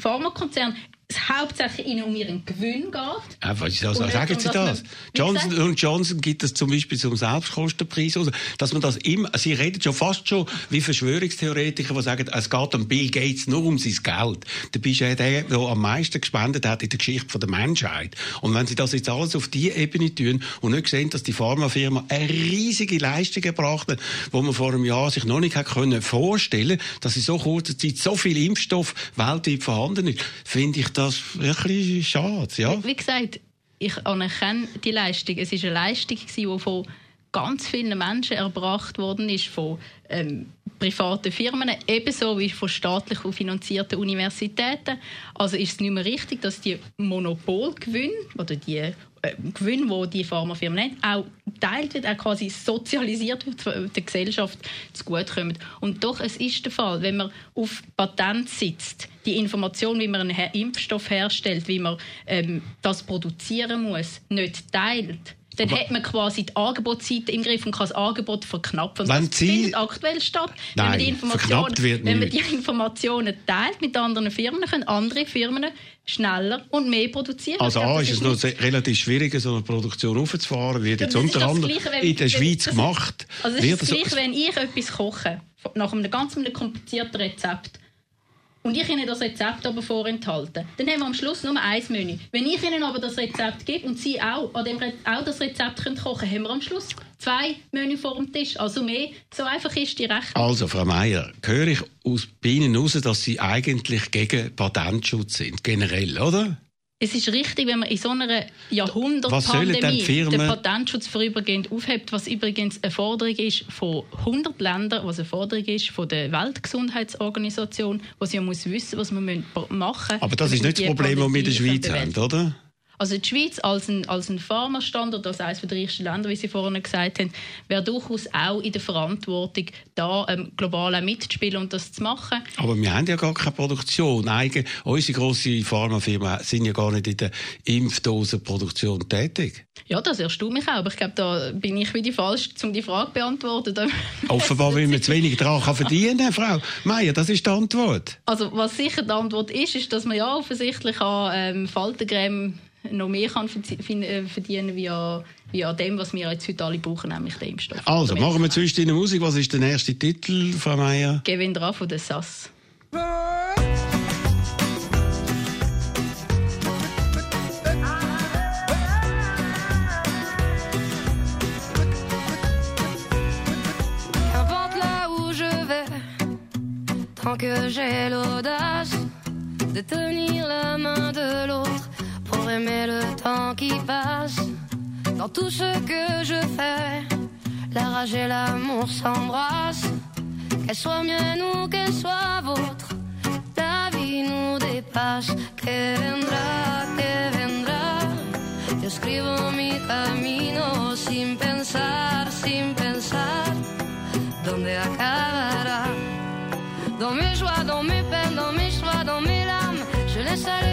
Pharmakonzern es hauptsächlich ihnen um ihren Gewinn geht. Ja, was ist das? Und sagen Sie das? Johnson und Johnson gibt es zum Beispiel zum Selbstkostenpreis aus, dass man das immer, Sie reden schon fast schon wie Verschwörungstheoretiker, die sagen, es geht um Bill Gates nur um sein Geld. Dabei ist er der, der am meisten gespendet hat in der Geschichte der Menschheit. Und wenn Sie das jetzt alles auf die Ebene tun und nicht sehen, dass die Pharmafirma eine riesige Leistung gebracht hat, wo man vor einem Jahr sich noch nicht können vorstellen, dass in so kurzer Zeit so viel Impfstoff weltweit vorhanden ist, finde ich das wirklich schade, ja. Wie gesagt, ich anerkenne die Leistung. Es ist eine Leistung, die von ganz vielen Menschen erbracht worden ist, von ähm, privaten Firmen, ebenso wie von staatlich finanzierten Universitäten. Also ist es nicht mehr richtig, dass die Monopolgewinne oder die äh, Gewinne, die die Pharmafirmen haben, auch geteilt wird, auch quasi sozialisiert wird, der Gesellschaft zugutekommen. Und doch, es ist der Fall, wenn man auf Patent sitzt, die Information, wie man einen Impfstoff herstellt, wie man ähm, das produzieren muss, nicht teilt, dann Aber- hat man quasi die Angebotsseite im Griff und kann das Angebot verknappen. Wenn das Sie- findet aktuell statt. wenn Nein, man die Informationen, wenn man die Informationen teilt mit anderen Firmen, können andere Firmen schneller und mehr produzieren. Also A ist es noch relativ schwierig, so eine Produktion aufzufahren, wird jetzt unter anderem wenn- in der wenn- Schweiz gemacht. Also es ist das Gleiche, wenn ich etwas koche, nach einem ganz komplizierten Rezept, und ich Ihnen das Rezept aber vorenthalte, dann haben wir am Schluss nur ein Menü. Wenn ich Ihnen aber das Rezept gebe und Sie auch, an dem Re auch das Rezept können kochen haben wir am Schluss zwei Menü vor dem Tisch. Also mehr. So einfach ist die Rechnung. Also, Frau Meier, höre ich aus bei Ihnen heraus, dass Sie eigentlich gegen Patentschutz sind, generell, oder? Es ist richtig, wenn man in so einer Jahrhundertpandemie den Patentschutz vorübergehend aufhebt, was übrigens eine Forderung ist von 100 Ländern, was eine Forderung ist von der Weltgesundheitsorganisation, wo sie ja muss wissen, was man machen müssen. Aber das ist nicht das Problem, das wir in der Schweiz haben, oder? Also die Schweiz als ein, als ein Pharmastandort, als eines der reichsten Länder, wie Sie vorhin gesagt haben, wäre durchaus auch in der Verantwortung, da ähm, global mitzuspielen und das zu machen. Aber wir haben ja gar keine Produktion. Eigen, unsere grosse Pharmafirmen sind ja gar nicht in der Impfdosenproduktion tätig. Ja, das erstaunt mich auch, aber ich glaube, da bin ich wieder falsch, um die Frage zu beantworten. Offenbar, weil man zu wenig daran kann verdienen kann, Frau Meier, das ist die Antwort. Also was sicher die Antwort ist, ist, dass man ja offensichtlich an ähm, Faltencreme noch mehr kann äh, verdienen wie an, wie an dem, was wir jetzt heute alle brauchen, nämlich den Impfstoff. Also, machen wir zwischen der Musik. Was ist der nächste Titel, Frau Meier? Gewinn dran von der SAS. Tant que j'ai l'audace de tenir la main de l'autre pour aimer le temps qui passe. Dans tout ce que je fais, la rage et l'amour s'embrassent. Qu'elle soit mienne ou qu'elle soit vôtre, la vie nous dépasse. Que vendrá, que vendrá. Yo escribo mi camino sin pensar, sin pensar dónde acabará? Dans mes joies, dans mes peines, dans mes choix, dans mes larmes, je laisse aller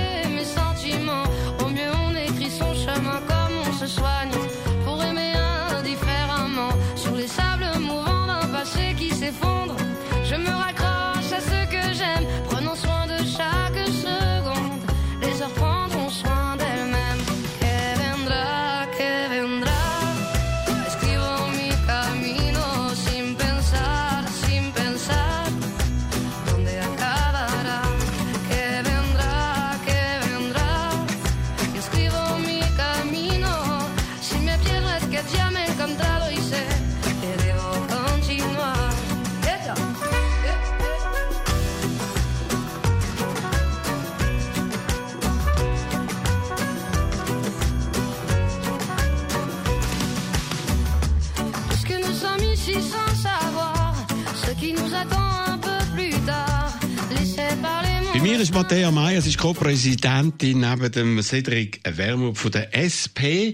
mir ist Matthäa Meier, sie ist Co-Präsidentin neben dem Cedric Wermuth von der SP.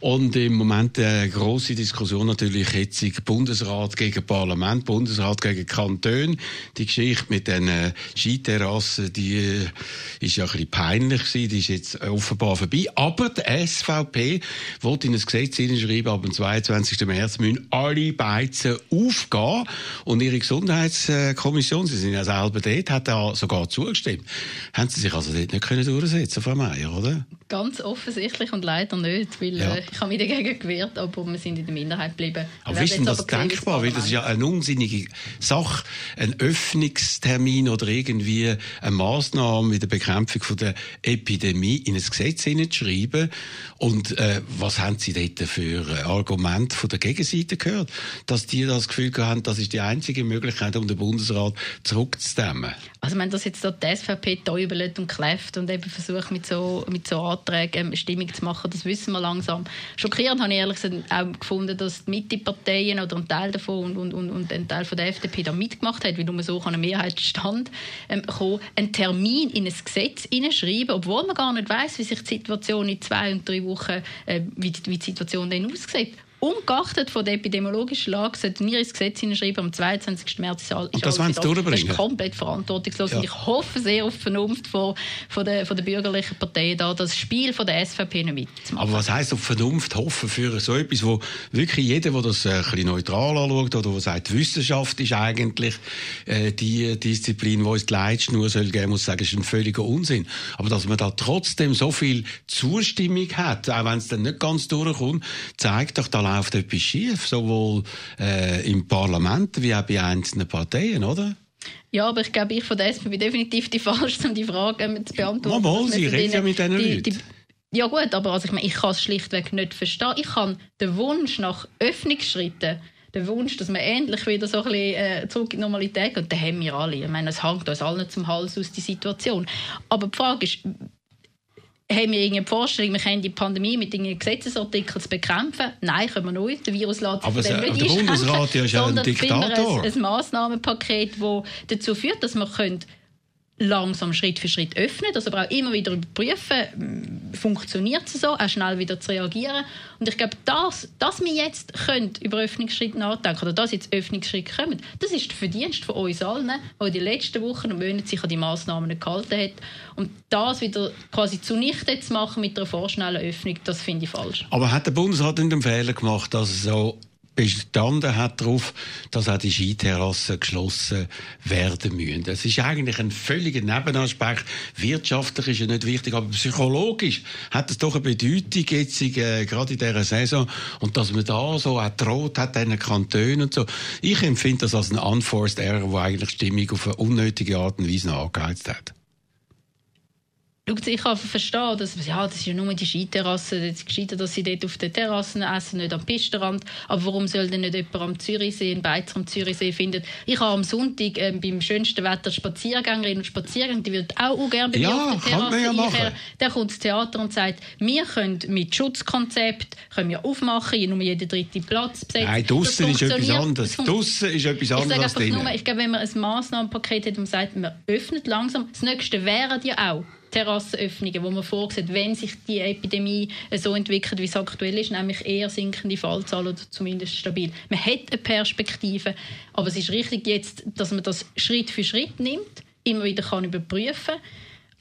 Und im Moment eine grosse Diskussion natürlich hitzig Bundesrat gegen Parlament, Bundesrat gegen Kanton. Die Geschichte mit den äh, Skiterrassen, die äh, ist ja ein bisschen peinlich gewesen, die ist jetzt offenbar vorbei. Aber der SVP wollte in ein Gesetz hineinschreiben, ab dem 22. März müssen alle Beizen aufgehen. Und ihre Gesundheitskommission, Sie sind ja selber dort, hat da sogar zugestimmt. Haben Sie sich also dort nicht können durchsetzen, Frau Meier, oder? Ganz offensichtlich und leider nicht, weil Ja. Ich habe mich dagegen gewehrt, aber wir sind in der Minderheit geblieben. Aber ist denn das denkbar? Weil das ist ja eine unsinnige Sache, ein Öffnungstermin oder irgendwie eine Maßnahme mit der Bekämpfung von der Epidemie in ein Gesetz hineinzuschreiben. Und äh, was haben Sie dort für äh, Argumente von der Gegenseite gehört? Dass die das Gefühl haben, das ist die einzige Möglichkeit, um den Bundesrat zurückzustemmen. Also wenn das jetzt die SVP täubelt und kläfft und eben versucht mit so, mit so Anträgen ähm, Stimmung zu machen, das wissen wir langsam. Schockierend habe ich ehrlich gesagt auch gefunden, dass die Mitte-Parteien oder ein Teil davon und, und, und, ein Teil von der FDP da mitgemacht hat, weil nur so kann eine Mehrheit stand ähm, kommen, einen Termin in ein Gesetz hineinschreiben, obwohl man gar nicht weiß, wie sich die Situation in zwei und drei Wochen, äh, wie, die, wie die Situation dann aussieht. Ungeachtet von der epidemiologischen Lage sollten wir ins Gesetz hineinschreiben, am 22. März ist all- ist Und das alles wollen Sie Das ist komplett verantwortungslos. Ja. Und ich hoffe sehr auf Vernunft von, von, der, von der bürgerlichen Parteien, da das Spiel von der SVP nicht mitzumachen. Aber was heisst auf Vernunft hoffen für so etwas, wo wirklich jeder, der das äh, ein bisschen neutral anschaut oder der sagt, Wissenschaft ist eigentlich äh, die Disziplin, die uns die Leitschnur soll geben, muss sagen, ist ein völliger Unsinn. Aber dass man da trotzdem so viel Zustimmung hat, auch wenn es dann nicht ganz durchkommt, zeigt doch, da läuft etwas schief, sowohl äh, im Parlament wie auch bei einzelnen Parteien, oder? Ja, aber ich glaube, ich von der SP bin definitiv die Falsche, um die Frage ähm, zu beantworten. Dass Sie von reden ja mit diesen die- Leuten. die- Ja gut, aber also ich, meine, ich kann es schlichtweg nicht verstehen. Ich kann den Wunsch nach Öffnungsschritten, den Wunsch, dass man endlich wieder so ein bisschen äh, zurück in die Normalität geht, den haben wir alle. Ich meine, es hängt uns allen zum Hals aus, die Situation. Aber die Frage ist, haben wir irgendeine Vorstellung, wir können die Pandemie mit irgendeinem Gesetzesartikel zu bekämpfen? Nein, können wir nicht. Der Virus lässt sich dem der nicht Bundesrat einschränken, ist ja ein sondern Diktator. Ein, ein Massnahmenpaket, das dazu führt, dass wir können langsam Schritt für Schritt öffnen, das aber auch immer wieder überprüfen, funktioniert es so, auch schnell wieder zu reagieren. Und ich glaube, das, dass wir jetzt können über Öffnungsschritte nachdenken oder dass jetzt Öffnungsschritte kommen, das ist der Verdienst von uns allen, die den letzten Wochen und Monaten sich an die Massnahmen gehalten hat. Und das wieder quasi zunichte zu machen mit einer vorschnellen Öffnung, das finde ich falsch. Aber hat der Bundesrat nicht den Fehler gemacht, dass er so bestanden hat darauf, dass auch die Skiterrassen geschlossen werden müssen. Das ist eigentlich ein völliger Nebenaspekt. Wirtschaftlich ist ja nicht wichtig, aber psychologisch hat es doch eine Bedeutung jetzt äh, gerade in dieser Saison und dass man da so auch droht hat, diesen Kantonen und so. Ich empfinde das als ein unforced error, wo eigentlich Stimmung auf eine unnötige Art und Weise angeheizt hat. Ich kann verstehen, dass ja, das ist ja nur die Skiterrasse. Es ist gescheiter, dass sie dort auf den Terrassen essen, nicht am Pistenrand. Aber warum soll denn nicht jemand am Zürichsee, ein Beizer am Zürichsee finden? Ich habe am Sonntag ähm, beim schönsten Wetter Spaziergängerinnen und Spaziergänger, die würden auch, gerne bei mir Ja, auf der Terrasse ja machen. einkehren. Dann kommt das Theater und sagt, wir können mit Schutzkonzept können wir aufmachen, nur jeden dritten Platz besetzen. Nein, draussen Das ist etwas anderes. Das Draussen ist etwas ich anderes sage als einfach nur, drinnen. ich glaube, wenn man ein Massnahmenpaket hat, und man sagt, man öffnet langsam, das nächste wären ja auch Terrassenöffnungen, wo man vorsieht, wenn sich die Epidemie so entwickelt, wie es aktuell ist, nämlich eher sinkende Fallzahlen oder zumindest stabil. Man hat eine Perspektive, aber es ist richtig jetzt, dass man das Schritt für Schritt nimmt, immer wieder kann überprüfen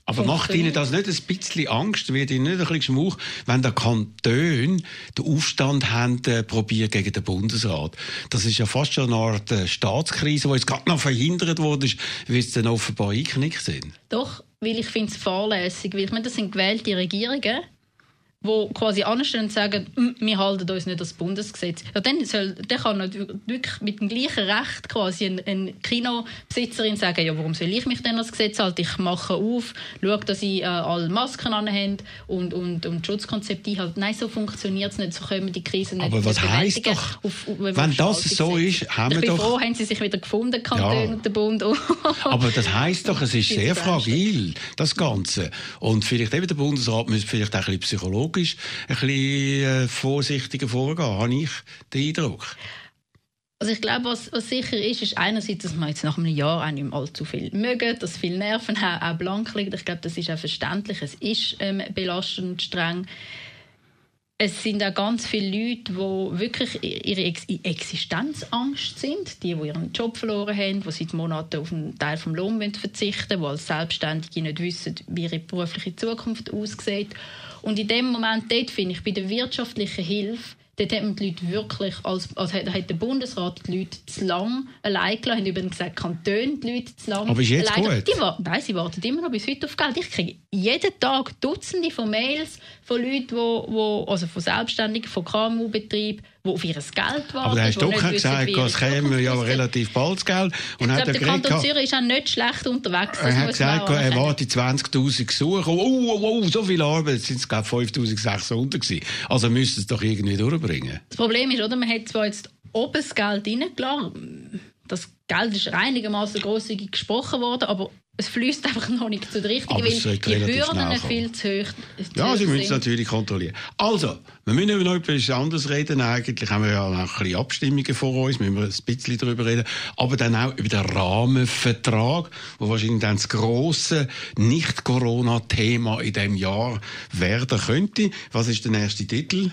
Aber macht Ihnen das nicht ein bisschen Angst? Wird Ihnen nicht ein bisschen Schmuch, wenn der Kanton den Aufstand haben, äh, probiert gegen den Bundesrat? Das ist ja fast schon eine Art äh, Staatskrise, die jetzt gerade noch verhindert wurde, weil sie dann offenbar eingeknickt sind. Doch, weil ich finde es fahrlässig, weil ich meine, das sind gewählte Regierungen, die quasi anstehen und sagen, «Mm, wir halten uns nicht an das Bundesgesetz. Ja, dann, soll, dann kann nicht wirklich mit dem gleichen Recht quasi eine, eine Kinobesitzerin sagen, ja, warum soll ich mich denn an das Gesetz halten? Ich mache auf, schaue, dass ich äh, alle Masken anhabe und, und, und Schutzkonzepte einhalte. Nein, so funktioniert es nicht, so können die Krise nicht Aber was heisst doch, auf, auf, wenn auf das so ist, haben ich wir bin doch- froh, haben sie sich wieder gefunden, Kanton Ja. und der Bund. Aber das heisst doch, es ist sehr fragil, das Ganze. Und vielleicht eben der Bundesrat müsste vielleicht auch ein bisschen psychologisch ein bisschen äh, vorsichtiger vorgehen, habe ich den Eindruck. Also ich glaube, was, was sicher ist, ist einerseits, dass wir jetzt nach einem Jahr auch nicht mehr allzu viel mögen, dass viele Nerven haben, auch blank liegen. Ich glaube, das ist auch verständlich. Es ist ähm, belastend streng. es sind auch ganz viele Leute, die wirklich ihre Ex Existenzangst sind. Die, die ihren Job verloren haben, die seit Monaten auf einen Teil des Lohns verzichten wollen, die als Selbstständige nicht wissen, wie ihre berufliche Zukunft aussieht. Und in dem Moment, dort finde ich, bei der wirtschaftlichen Hilfe, dort haben die Leute wirklich, als, als hat, hat der Bundesrat die Leute zu lang allein gelassen, haben übrigens gesagt, Kantone die Leute zu lang Aber ist jetzt allein gut? Die, nein, sie warten immer noch bis heute auf Geld. Ich kriege jeden Tag Dutzende von Mails von Leuten, wo, wo, also von Selbstständigen, von KMU-Betrieben, die auf ihr Geld warten. Aber du hast die doch gesagt, es käme ja relativ bald das Geld. Und Ich glaube, der er Kanton Zürich ist auch nicht schlecht unterwegs. er hat gesagt, er anerkennen. warte 20'000 Gesuche. Oh, oh, oh, so viel Arbeit, jetzt sind es glaube 5'600 gewesen. Also müsste es doch irgendwie durchbringen. Das Problem ist, oder, man hat zwar jetzt oben das Geld reingelassen, das Geld ist einigermaßen grosszügig gesprochen worden, aber es fließt einfach noch nicht zu der richtigen, weil die Hürden viel zu hoch, zu Ja, hoch sie müssen es sind. natürlich kontrollieren. Also, wir müssen über noch etwas anderes reden. Eigentlich haben wir ja noch ein bisschen Abstimmungen vor uns, müssen wir ein bisschen darüber reden. Aber dann auch über den Rahmenvertrag, wo wahrscheinlich dann das grosse Nicht-Corona-Thema in diesem Jahr werden könnte. Was ist der nächste Titel?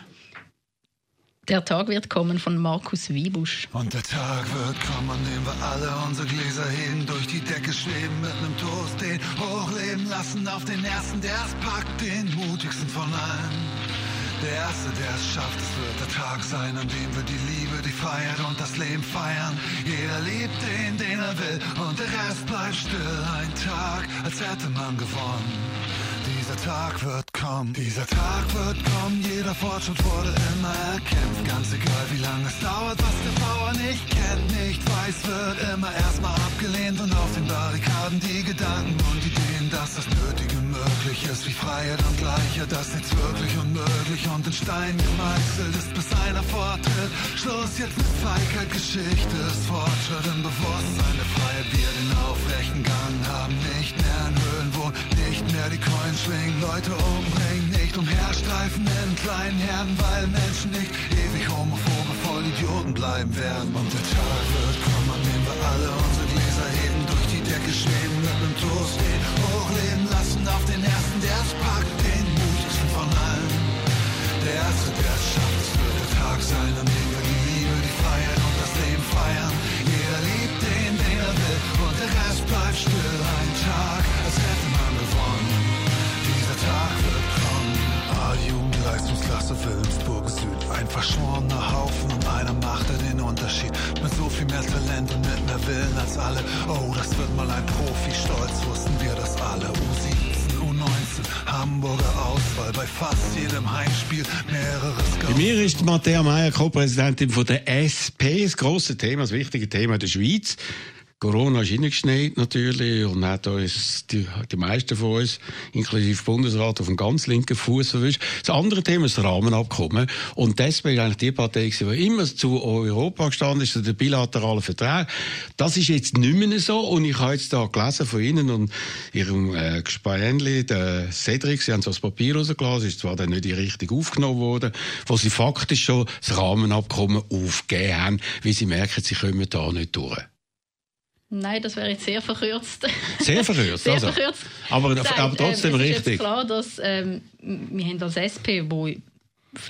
Der Tag wird kommen von Markus Wiebusch. Und der Tag wird kommen, an dem wir alle unsere Gläser heben, durch die Decke schweben, mit nem Toast den hochleben lassen auf den ersten, der es packt, den mutigsten von allen. Der Erste, der es schafft, es wird der Tag sein, an dem wir die Liebe, die Freiheit und das Leben feiern. Jeder liebt den, den er will, und der Rest bleibt still. Ein Tag, als hätte man gewonnen. Dieser Tag wird kommen, dieser Tag wird kommen, jeder Fortschritt wurde immer erkämpft. Ganz egal wie lange es dauert, was der Bauer nicht kennt, nicht weiß, wird immer erstmal abgelehnt und auf den Barrikaden die Gedanken und Ideen, dass das Nötige möglich ist, wie Freiheit und Gleichheit, dass nichts wirklich unmöglich und in Stein gemeißelt ist, bis einer vortritt. Schluss jetzt mit Feigheit, Geschichte ist Fortschritt im Bewusstsein der Freiheit, wir den aufrechten Gang haben, nicht mehr in Höhlen wohnen, nicht mehr die Coins schwingen, Leute umbringen, nicht umherstreifen in kleinen Herden, weil Menschen nicht ewig homophobe Vollidioten bleiben werden. Und der Tag wird kommen, an dem wir alle unsere Gläser heben, durch die Decke schweben, mit nem Toast den hochleben lassen auf den ersten, der es packt, den mutigsten von allen. Der Erste, der es schafft, Matthäa Meyer, Co-Präsidentin von der SP. Das grosse Thema, das wichtige Thema der Schweiz. Corona ist hineingeschneit natürlich und hat uns die, die meisten von uns, inklusive Bundesrat, auf einen ganz linken Fuß verwischt. Das andere Thema ist das Rahmenabkommen. Und die ist eigentlich die Partei, die immer zu Europa gestanden ist, zu den bilateralen Verträgen. Das ist jetzt nicht mehr so. Und ich habe jetzt da gelesen von Ihnen und Ihrem äh, Gespänli, der Cedric, Sie haben so das Papier rausgelassen, ist zwar dann nicht in Richtung aufgenommen worden, wo Sie faktisch schon das Rahmenabkommen aufgegeben haben, weil Sie merken, Sie kommen da nicht durch. Nein, das wäre jetzt sehr verkürzt. Sehr verkürzt, Sehr also. verkürzt. Aber, gesagt. aber trotzdem ähm, es Ist richtig. jetzt klar, dass ähm, wir haben als SP, wo in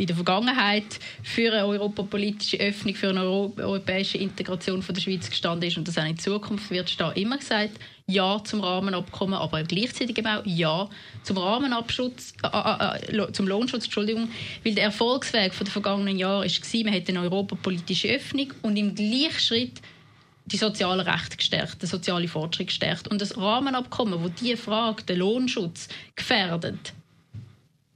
der Vergangenheit für eine europapolitische Öffnung, für eine euro europäische Integration von der Schweiz gestanden ist und das auch in Zukunft wird stehen, immer gesagt, ja zum Rahmenabkommen, aber gleichzeitig eben auch ja zum Rahmenabschutz, äh, äh, äh, zum Lohnschutz, Entschuldigung, weil der Erfolgsweg von den vergangenen Jahren war, man hätte eine europapolitische Öffnung und im Gleichschritt die sozialen Rechte gestärkt, den sozialen Fortschritt gestärkt. Und das Rahmenabkommen, wo diese Frage, den Lohnschutz, gefährdet,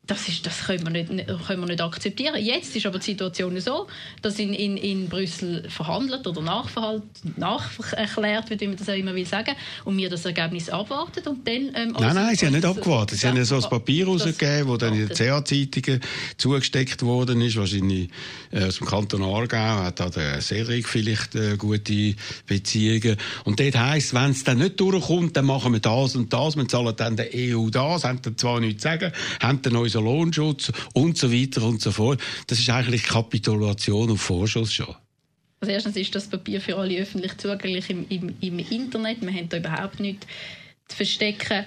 das, ist, das können, wir nicht, können wir nicht akzeptieren. Jetzt ist aber die Situation so, dass in, in, in Brüssel verhandelt oder nachverhandelt, nacherklärt wird, wie man das auch immer will sagen, und wir das Ergebnis abwarten und dann... Ähm, Nein, nein, sie haben nicht abgewartet. Sie haben ja so ein Papier das- rausgegeben, das dann in den. CA-Zeitungen zugesteckt worden ist. Wahrscheinlich äh, aus dem Kanton Aargau hat da der Cedric vielleicht äh, gute Beziehungen. Und dort heisst, wenn es dann nicht durchkommt, dann machen wir das und das. Wir zahlen dann der EU das, haben dann zwar nichts zu sagen, haben dann unseren Lohnschutz und so weiter und so fort. Das ist eigentlich Kapitulation auf Vorschuss schon. Also erstens ist das Papier für alle öffentlich zugänglich im, im, im Internet. Wir haben da überhaupt nichts zu verstecken.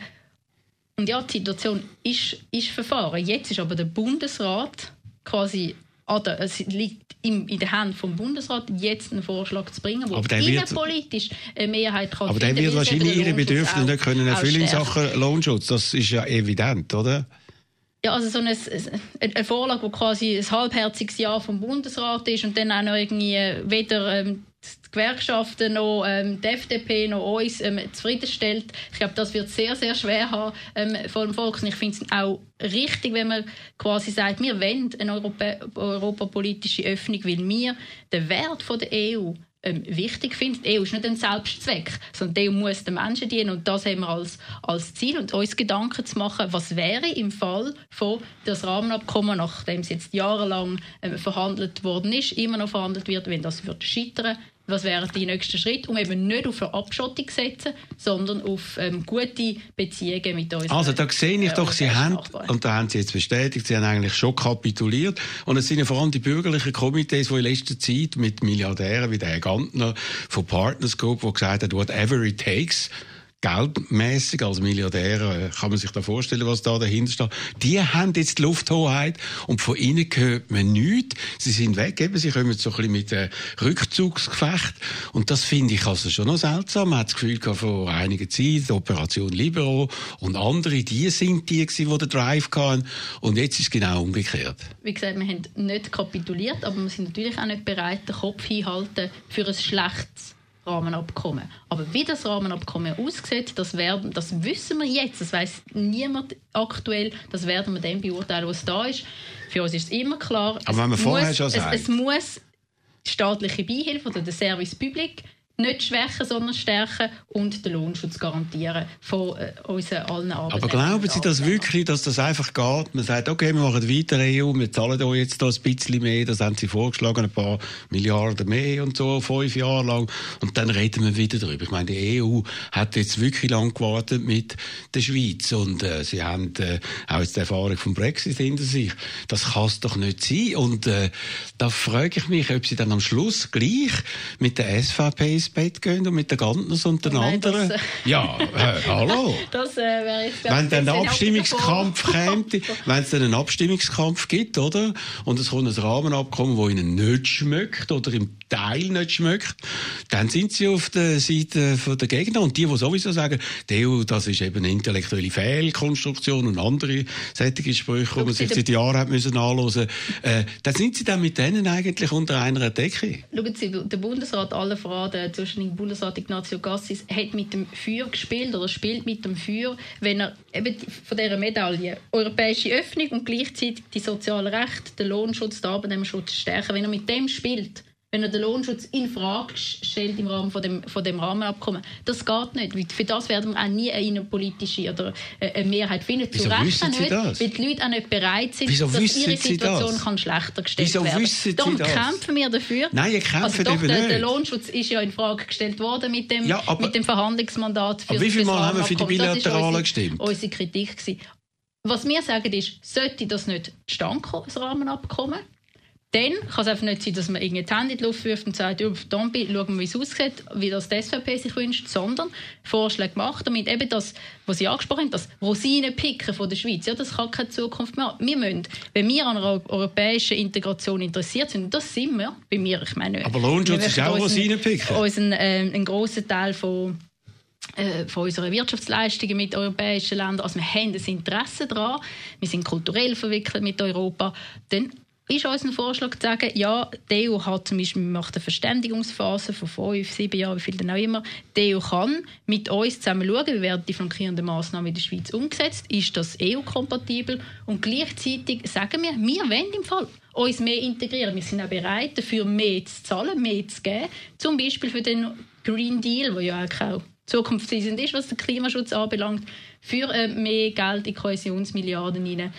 Und ja, die Situation ist, ist verfahren. Jetzt ist aber der Bundesrat quasi an der, es liegt im, in der Hand vom Bundesrat, jetzt einen Vorschlag zu bringen, wo der innenpolitisch eine Mehrheit kann Aber der wird wahrscheinlich ihre Bedürfnisse nicht können erfüllen in. Sachen Lohnschutz. Das ist ja evident, oder? Ja, also so ein, ein- eine Vorlage, wo quasi ein halbherziges Ja vom Bundesrat ist und dann auch noch irgendwie äh, weder ähm, die Gewerkschaften noch ähm, die FDP noch uns ähm, zufriedenstellt. Ich glaube, das wird sehr, sehr schwer haben ähm, vor dem Volk. Und ich finde es auch richtig, wenn man quasi sagt, wir wollen eine Europä europapolitische Öffnung, weil wir den Wert von der EU ähm, wichtig finden. Die EU ist nicht ein Selbstzweck, sondern die EU muss den Menschen dienen. Und das haben wir als, als Ziel. Und uns Gedanken zu machen, was wäre im Fall von das Rahmenabkommen, nachdem es jetzt jahrelang ähm, verhandelt worden ist, immer noch verhandelt wird, wenn das wird scheitern was wären die nächsten Schritte, um eben nicht auf eine Abschottung zu setzen, sondern auf ähm, gute Beziehungen mit uns. Also da sehe ich doch, Sie haben, und da haben Sie jetzt bestätigt, Sie haben eigentlich schon kapituliert. Und es sind ja vor allem die bürgerlichen Komitees, die in letzter Zeit mit Milliardären wie der Herr Gantner von Partners Group, der gesagt hat, whatever it takes, geldmäßig als Milliardär, äh, kann man sich da vorstellen, was da dahinter steht. Die haben jetzt die Lufthoheit und von ihnen hört man nichts. Sie sind weg, eben, sie kommen so ein bisschen mit äh, Rückzugsgefecht und das finde ich also schon noch seltsam. Man hat das Gefühl gehabt, vor einiger Zeit, Operation Libero und andere, die sind die gewesen, die den Drive hatten und jetzt ist es genau umgekehrt. Wie gesagt, wir haben nicht kapituliert, aber wir sind natürlich auch nicht bereit, den Kopf hinhalten für ein schlechtes Rahmenabkommen. Aber wie das Rahmenabkommen aussieht, das, werden, das wissen wir jetzt. Das weiß niemand aktuell. Das werden wir dann beurteilen, was da ist. Für uns ist es immer klar. Aber es wenn man vorher muss, schon es, es muss staatliche Beihilfe oder der Service Public nicht schwächen, sondern stärken und den Lohnschutz garantieren von äh, unseren allen Aber Arbeitnehmern. glauben Sie das wirklich, dass das einfach geht? Man sagt, okay, wir machen weiter EU, wir zahlen euch jetzt da ein bisschen mehr, das haben Sie vorgeschlagen, ein paar Milliarden mehr und so, fünf Jahre lang. Und dann reden wir wieder darüber. Ich meine, die EU hat jetzt wirklich lang gewartet mit der Schweiz und äh, Sie haben äh, auch jetzt die Erfahrung vom Brexit hinter sich. Das kann es doch nicht sein. Und äh, da frage ich mich, ob Sie dann am Schluss gleich mit der SVP ins Bett gehen und mit den Gantners und den Nein, das, anderen. äh, ja, äh, hallo. Das äh, Wenn dann ein Abstimmungskampf käme, wenn es dann einen Abstimmungskampf gibt, oder? Und es kommt ein Rahmenabkommen, das ihnen nicht schmeckt oder im Teil nicht schmeckt, dann sind sie auf der Seite von der Gegner. Und die, die sowieso sagen, die EU, das ist eben eine intellektuelle Fehlkonstruktion und andere solche Sprüche, die man sich seit Jahren hat müssen anhören, äh, dann sind sie dann mit denen eigentlich unter einer Decke. Schauen Sie, der Bundesrat, alle voran, der zuständige Bundesrat Ignazio Gassis, hat mit dem Feuer gespielt oder spielt mit dem Feuer, wenn er eben von dieser Medaille europäische Öffnung und gleichzeitig die sozialen Rechte, den Lohnschutz, den Arbeitnehmerschutz stärken, wenn er mit dem spielt, wenn er den Lohnschutz in Frage stellt im Rahmen von dem, von dem Rahmenabkommen, das geht nicht. Weil Für das werden wir auch nie eine innenpolitische oder äh, eine Mehrheit finden. Wieso Zu Recht auch nicht, das? weil die Leute auch nicht bereit sind, Wieso dass ihre Situation das? kann schlechter gestellt Wieso werden. Sie Darum das? kämpfen wir dafür. Nein, ihr kämpft also doch, eben der, nicht. der Lohnschutz ist ja in Frage gestellt worden mit dem, Ja, aber- mit dem Verhandlungsmandat. Für, Aber wie viel fürs Mal haben wir für die. Das Bilateralen unsere- gestimmt? Unsere Kritik gewesen. Was wir sagen ist, sollte das nicht zustande kommen, das Rahmenabkommen, dann kann es einfach nicht sein, dass man irgendwie die Hände in die Luft wirft und sagt, ja, verdammt, schauen wir, wie es aussieht, wie das die SVP sich wünscht, sondern Vorschläge macht, damit eben das, was Sie angesprochen haben, das Rosinenpicken von der Schweiz, ja, das kann keine Zukunft mehr haben. Wir müssen, wenn wir an einer europäischen Integration interessiert sind, und das sind wir, bei mir, ich meine... Aber Lohnschutz ist auch Rosinenpicken. Unseren, ähm, einen grossen Teil von äh, von unseren Wirtschaftsleistungen mit europäischen Ländern. Also wir haben ein Interesse daran, wir sind kulturell verwickelt mit Europa. Dann ist unser Vorschlag zu sagen, ja, die EU hat zum Beispiel, macht eine Verständigungsphase von fünf, sieben Jahren, wie viel dann auch immer. Die EU kann mit uns zusammen schauen, wie werden die flankierenden Massnahmen in der Schweiz umgesetzt, ist das EU-kompatibel und gleichzeitig sagen wir, wir wollen im Fall uns mehr integrieren. Wir sind auch bereit, dafür mehr zu zahlen, mehr zu geben. Zum Beispiel für den Green Deal, der ja auch zukunftsweisend ist, was den Klimaschutz anbelangt, für äh, mehr Geld in Kohäsionsmilliarden hinein,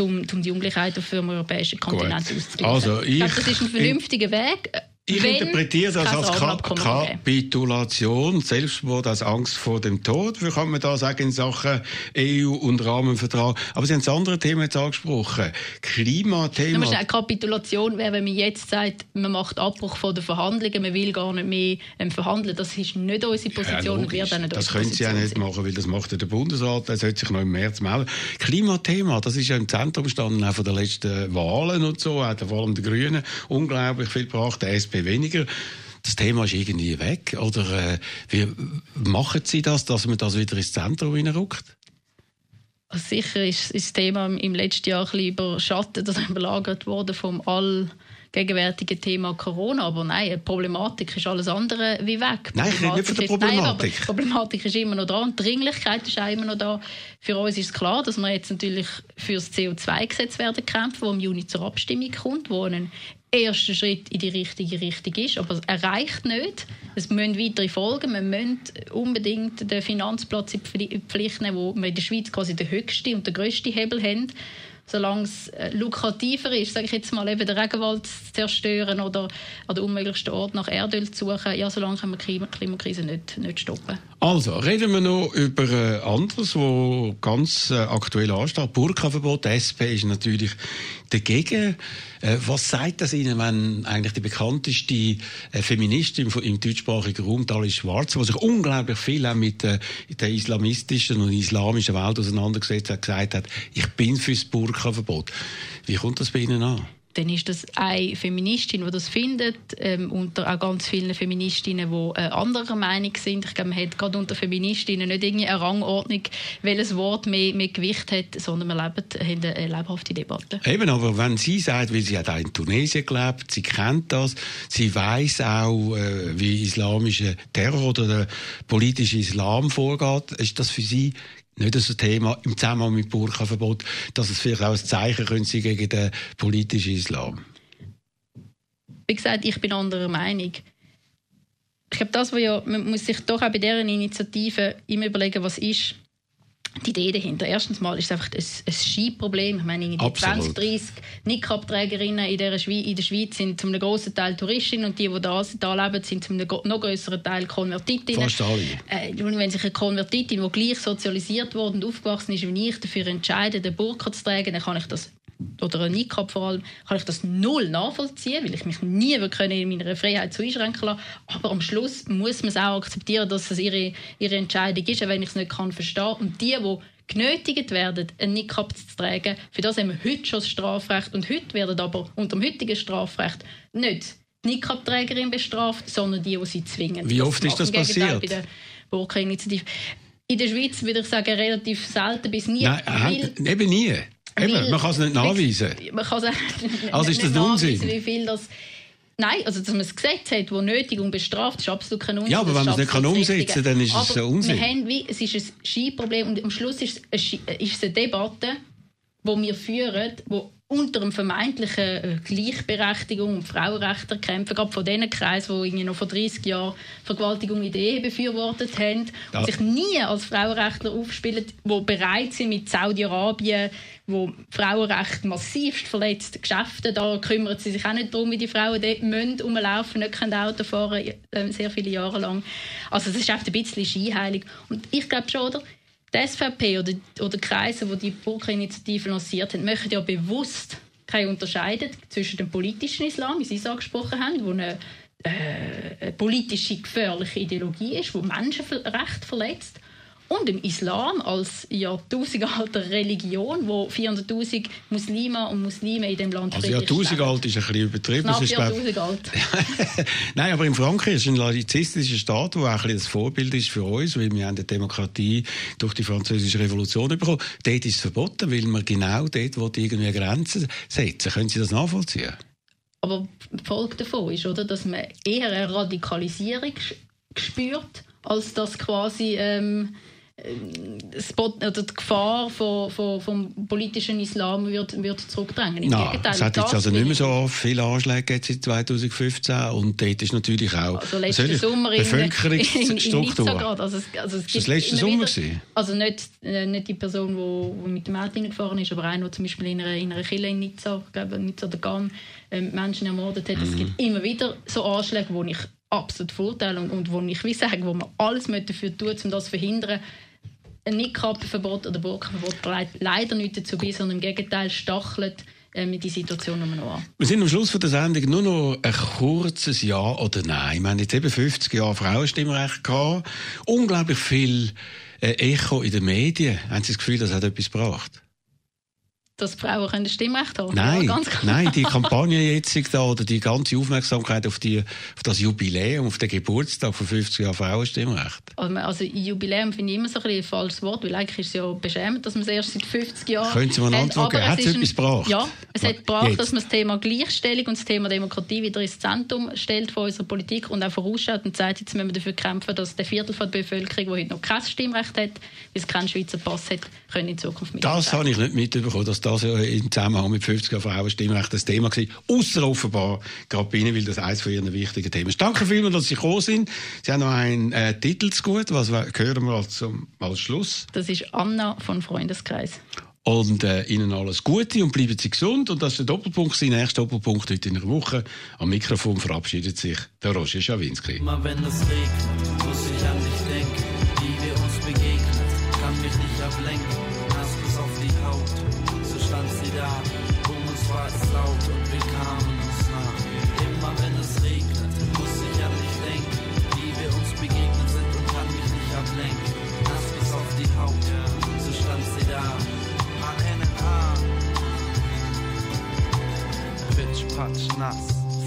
um, um die Ungleichheit auf dem europäischen Kontinent auszugleichen. Also, ich glaube, ich- das ist ein vernünftiger Weg. Ich wenn interpretiere das als Ka. Kapitulation, Selbstmord als Angst vor dem Tod. Wie kann man da sagen in Sachen EU und Rahmenvertrag? Aber Sie haben das andere Thema jetzt angesprochen. Klimathema. sagen, Kapitulation wäre, wenn man jetzt sagt, man macht Abbruch von den Verhandlungen, man will gar nicht mehr ähm, verhandeln. Das ist nicht unsere Ja, Position und logisch. wird auch nicht das können Sie ja nicht machen, weil das macht ja der Bundesrat. Der sollte sich noch im März melden. Klimathema, das ist ja im Zentrum gestanden, auch von den letzten Wahlen und so. Hat vor allem die Grünen unglaublich viel gebracht, der SP weniger. Das Thema ist irgendwie weg. Oder äh, wie machen Sie das, dass man das wieder ins Zentrum reinrückt? Also sicher ist, ist das Thema im letzten Jahr ein bisschen überschattet oder überlagert worden vom allgegenwärtigen Thema Corona. Aber nein, die Problematik ist alles andere wie weg. Nein, ich rede nicht von der ist- Nein, Problematik. die Problematik ist immer noch da und die Dringlichkeit ist auch immer noch da. Für uns ist klar, dass wir jetzt natürlich für das CO2-Gesetz werden kämpfen, das im Juni zur Abstimmung kommt, wo ein erster Schritt in die richtige Richtung ist, aber er reicht nicht. Es müssen weitere Folgen. Wir müssen unbedingt den Finanzplatz in die Pflicht nehmen, wo wir in der Schweiz quasi den höchsten und den grössten Hebel haben. Solange es äh, lukrativer ist, sage ich jetzt mal, eben den Regenwald zu zerstören oder an den unmöglichsten Ort nach Erdöl zu suchen, ja, solange können wir die Klima Klimakrise nicht, nicht stoppen. Also, reden wir noch über äh, anderes, wo ganz äh, aktuell ansteht. Burka-Verbot. Die SP ist natürlich dagegen. Äh, was sagt das Ihnen, wenn eigentlich die bekannteste äh, Feministin im, im deutschsprachigen Raum, Alice Schwarz, die sich unglaublich viel auch mit äh, der islamistischen und islamischen Welt auseinandergesetzt hat, gesagt hat, ich bin fürs Burka-Verbot. Wie kommt das bei Ihnen an? Dann ist das eine Feministin, die das findet, ähm, unter auch ganz vielen Feministinnen, die äh, anderer Meinung sind. Ich glaube, man hat gerade unter Feministinnen nicht eine Rangordnung, welches Wort mehr, mehr Gewicht hat, sondern wir leben, haben eine lebhafte Debatte. Eben, aber wenn sie sagt, weil sie hat auch in Tunesien gelebt, sie kennt das, sie weiß auch, äh, wie islamischer Terror oder der politische Islam vorgeht, ist das für sie nicht so ein Thema im Zusammenhang mit Burka-Verbot, dass es vielleicht auch ein Zeichen könnte sein gegen den politischen Islam. Wie gesagt, ich bin anderer Meinung. Ich glaube, das, was ja, man muss sich doch auch bei dieser Initiative immer überlegen, was ist die Idee dahinter. Erstens mal ist es einfach ein, ein Skiproblem. Ich meine, Absolut. 20, 30 Niqab-Trägerinnen in, der Schweiz, in der Schweiz sind zum grossen Teil Touristinnen und die, die da, da leben, sind zum noch größeren Teil Konvertitinnen. Fast alle. Äh, wenn sich eine Konvertitin, die gleich sozialisiert wurde und aufgewachsen ist wie ich, dafür entscheidet, den Burka zu tragen, dann kann ich das oder ein Niqab vor allem, kann ich das null nachvollziehen, weil ich mich nie können in meiner Freiheit zu einschränken lassen. Aber am Schluss muss man es auch akzeptieren, dass es ihre, ihre Entscheidung ist, auch wenn ich es nicht kann verstehen. Und die, die genötigt werden, einen Niqab zu tragen, für das haben wir heute schon das Strafrecht. Und heute werden aber unter dem heutigen Strafrecht nicht die Niqab-Trägerin bestraft, sondern die, die sie zwingen. Wie oft ist das im Gegenteil passiert? Bei der Burka-Initiative. In der Schweiz würde ich sagen, relativ selten bis nie. Nein, eben nie. Eben, weil- man kann es nicht nachweisen. Man kann es auch Also ist das nicht Unsinn? Wie viel das Nein, also dass man ein Gesetz hat, das Nötigung bestraft, ist absolut kein Unsinn. Ja, aber wenn man es nicht kann umsetzen Richtige. dann ist es aber ein Unsinn. Wir haben wie, es ist ein Skiproblem und am Schluss ist es eine, ist es eine Debatte, die wir führen, wo unter dem vermeintlichen äh, Gleichberechtigung und Frauenrechte kämpfen, gerade von den Kreisen, die irgendwie noch vor 30 Jahren Vergewaltigung in der Ehe befürwortet haben Da- und sich nie als Frauenrechtler aufspielen, die bereit sind mit Saudi-Arabien, wo Frauenrechte massivst verletzt, Geschäfte, da kümmern sie sich auch nicht darum, wie die Frauen dort müssen rumlaufen, nicht können Auto fahren, äh, sehr viele Jahre lang. Also das ist einfach ein bisschen Skiheilig. Und ich glaube schon, oder? Die SVP oder, oder Kreise, die die Burka-Initiative lanciert haben, möchten ja bewusst keine Unterscheidung zwischen dem politischen Islam, wie Sie es angesprochen haben, wo eine, äh, eine politische gefährliche Ideologie ist, wo Menschenrechte verletzt, und dem Islam als jahrtausendalte Religion, wo 400'000 Muslime und Muslime in dem Land Also Jahrtausend leben. alt ist ein bisschen übertrieben. Knapp ist, Jahrtausend alt. Nein, aber in Frankreich ist ein laizistischer Staat, der auch ein bisschen das Vorbild ist für uns, weil wir haben die Demokratie durch die französische Revolution bekommen. Dort ist es verboten, weil man genau dort will irgendwie Grenzen setzen. Können Sie das nachvollziehen? Aber die Folge davon ist, oder, dass man eher eine Radikalisierung spürt, als dass quasi ähm, das Pot- oder die Gefahr von, von, vom politischen Islam wird, wird zurückdrängen. Im Na, Gegenteil. es hat jetzt das also nicht mehr so viele Anschläge seit 2015 und dort ist natürlich auch Also letzten ich- Sommer in, in, in Bevölkerungsstruktur. gerade. Also es, also es das gibt letzte Sommer wieder-? Also nicht, äh, nicht die Person, die wo, wo mit dem Auto reingefahren ist, aber einer, der zum Beispiel in einer, in einer Kille in Nizza, glaube Nizza oder Gam, ähm, Menschen ermordet hat. Es Mhm. gibt immer wieder so Anschläge, wo ich absolut verurteile und, und wo ich wie sage, wo man alles dafür tun, um das zu verhindern. Ein Niqab-Verbot oder Burka-Verbot trägt leider nicht dazu bei, sondern im Gegenteil stachelt ähm, die Situation noch an. Wir sind am Schluss von der Sendung nur noch ein kurzes Ja oder Nein. Wir haben jetzt eben 50 Jahre Frauenstimmrecht gehabt. Unglaublich viel äh, Echo in den Medien. Haben Sie das Gefühl, das hat etwas gebracht? Dass Frauen können Stimmrecht haben Nein, Ja, nein, die Kampagne jetzt da, oder die ganze Aufmerksamkeit auf, die, auf das Jubiläum, auf den Geburtstag von 50 Jahren Frauenstimmrecht. Also, also Jubiläum finde ich immer so ein, ein falsches Wort, weil eigentlich ist es ja beschämend, dass man es erst seit 50 Jahren Können Sie mir eine. Antwort geben? Hat es etwas gebracht? Ja, es hat gebracht, jetzt? dass man das Thema Gleichstellung und das Thema Demokratie wieder ins Zentrum stellt von unserer Politik und auch vorausschaut und sagt, jetzt müssen wir dafür kämpfen, dass der Viertel von der Bevölkerung, die heute noch kein Stimmrecht hat, weil es keinen Schweizer Pass hat, können in Zukunft mit Das habe ich nicht mitbekommen, dass das ja im Zusammenhang mit 50 Jahren Frauenstimmrecht ein Thema war. Ausser offenbar gerade bei Ihnen, weil das eines von Ihren wichtigen Themen ist. Danke vielmals, dass Sie gekommen sind. Sie haben noch einen äh, Titel zu gut. Was hören wir als, zum, als Schluss? Das ist Anna von Freundeskreis. Und äh, Ihnen alles Gute und bleiben Sie gesund. Und das ist der Doppelpunkt, sein nächster Doppelpunkt heute in der Woche. Am Mikrofon verabschiedet sich der Roger Schawinski. Immer wenn es regnet, muss ich an dich Pitsch, patsch, nass,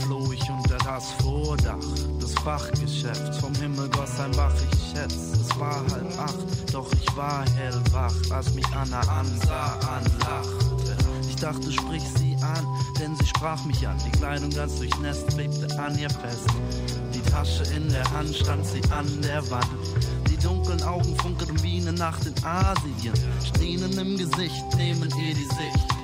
floh ich unter das Vordach des Fachgeschäfts. Vom Himmel goss ein Bach, ich schätz, es war halb acht, doch ich war hellwach, als mich Anna ansah, anlachte. Ich dachte, sprich sie an, denn sie sprach mich an. Die Kleidung ganz durchnässt, klebte an ihr fest. Die Tasche in der Hand stand sie an der Wand. Die dunklen Augen funkelten wie eine Nacht in Asien. Strähnen im Gesicht nehmen ihr die Sicht.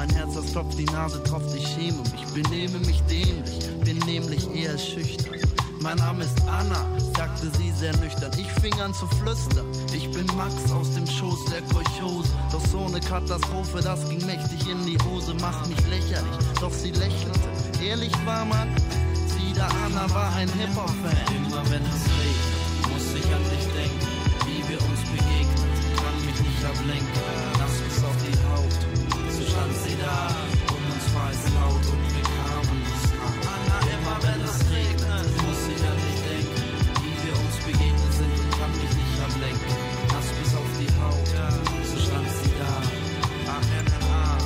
Mein Herz, das klopft, die Nase tropft, ich schäme mich, benehme mich dämlich, bin nämlich eher schüchtern. Mein Name ist Anna, sagte sie sehr nüchtern. Ich fing an zu flüstern. Ich bin Max aus dem Schoß der Kolchose. Doch so eine Katastrophe, das ging mächtig in die Hose, macht mich lächerlich. Doch sie lächelte. Ehrlich war man, sie da Anna war ein Hip-Hop-Fan. Immer wenn es regnet, muss ich an dich denken. Wie wir uns begegnen, kann mich nicht ablenken. Da. Um uns war es laut und wir kamen uns nah. Anna, immer wenn es regnet, muss ich an dich denken. Wie wir uns begegnet sind und kann mich nicht ablenken. Nass bis auf die Haut, so stand sie da. A-N-N-A.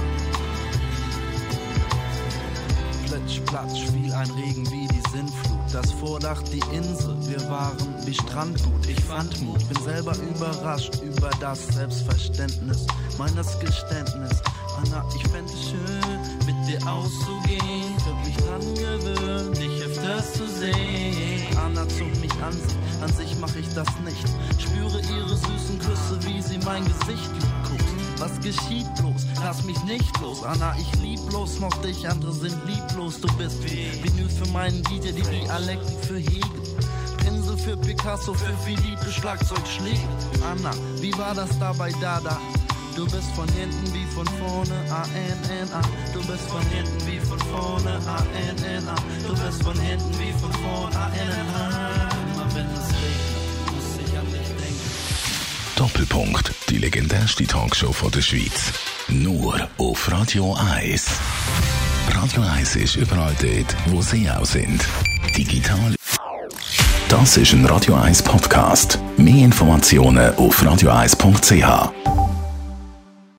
Plitsch, platsch, fiel ein Regen wie die Sintflut. Das Vordach, die Insel, wir waren wie Strandgut. Ich fand Mut, bin selber überrascht über das Selbstverständnis meines Geständnis. Anna, ich fände es schön, mit dir auszugehen. Hab mich dran gewöhnt, dich öfters zu sehen. Anna zog mich an sich, an sich mach ich das nicht. Spüre ihre süßen Küsse, wie sie mein Gesicht liebkost. Was geschieht bloß? Lass mich nicht los, Anna, ich lieb bloß noch dich, andere sind lieblos. Du bist wie Vinyl für meinen DJ, die Dialektik für Hegel. Pinsel für Picasso, für Philippe, Schlagzeugschläge. Anna, wie war das dabei Dada? Du bist von hinten wie von vorne, A-N-N-A. Du bist von hinten wie von vorne, A-N-N-A. Du bist von hinten wie von vorne, A-N-N-A. Immer wenn es regnet, muss ich an dich denken. Doppelpunkt. Die legendärste Talkshow von der Schweiz. Nur auf Radio 1. Radio 1 ist überall dort, wo Sie auch sind. Digital. Das ist ein Radio 1 Podcast. Mehr Informationen auf radio1.ch.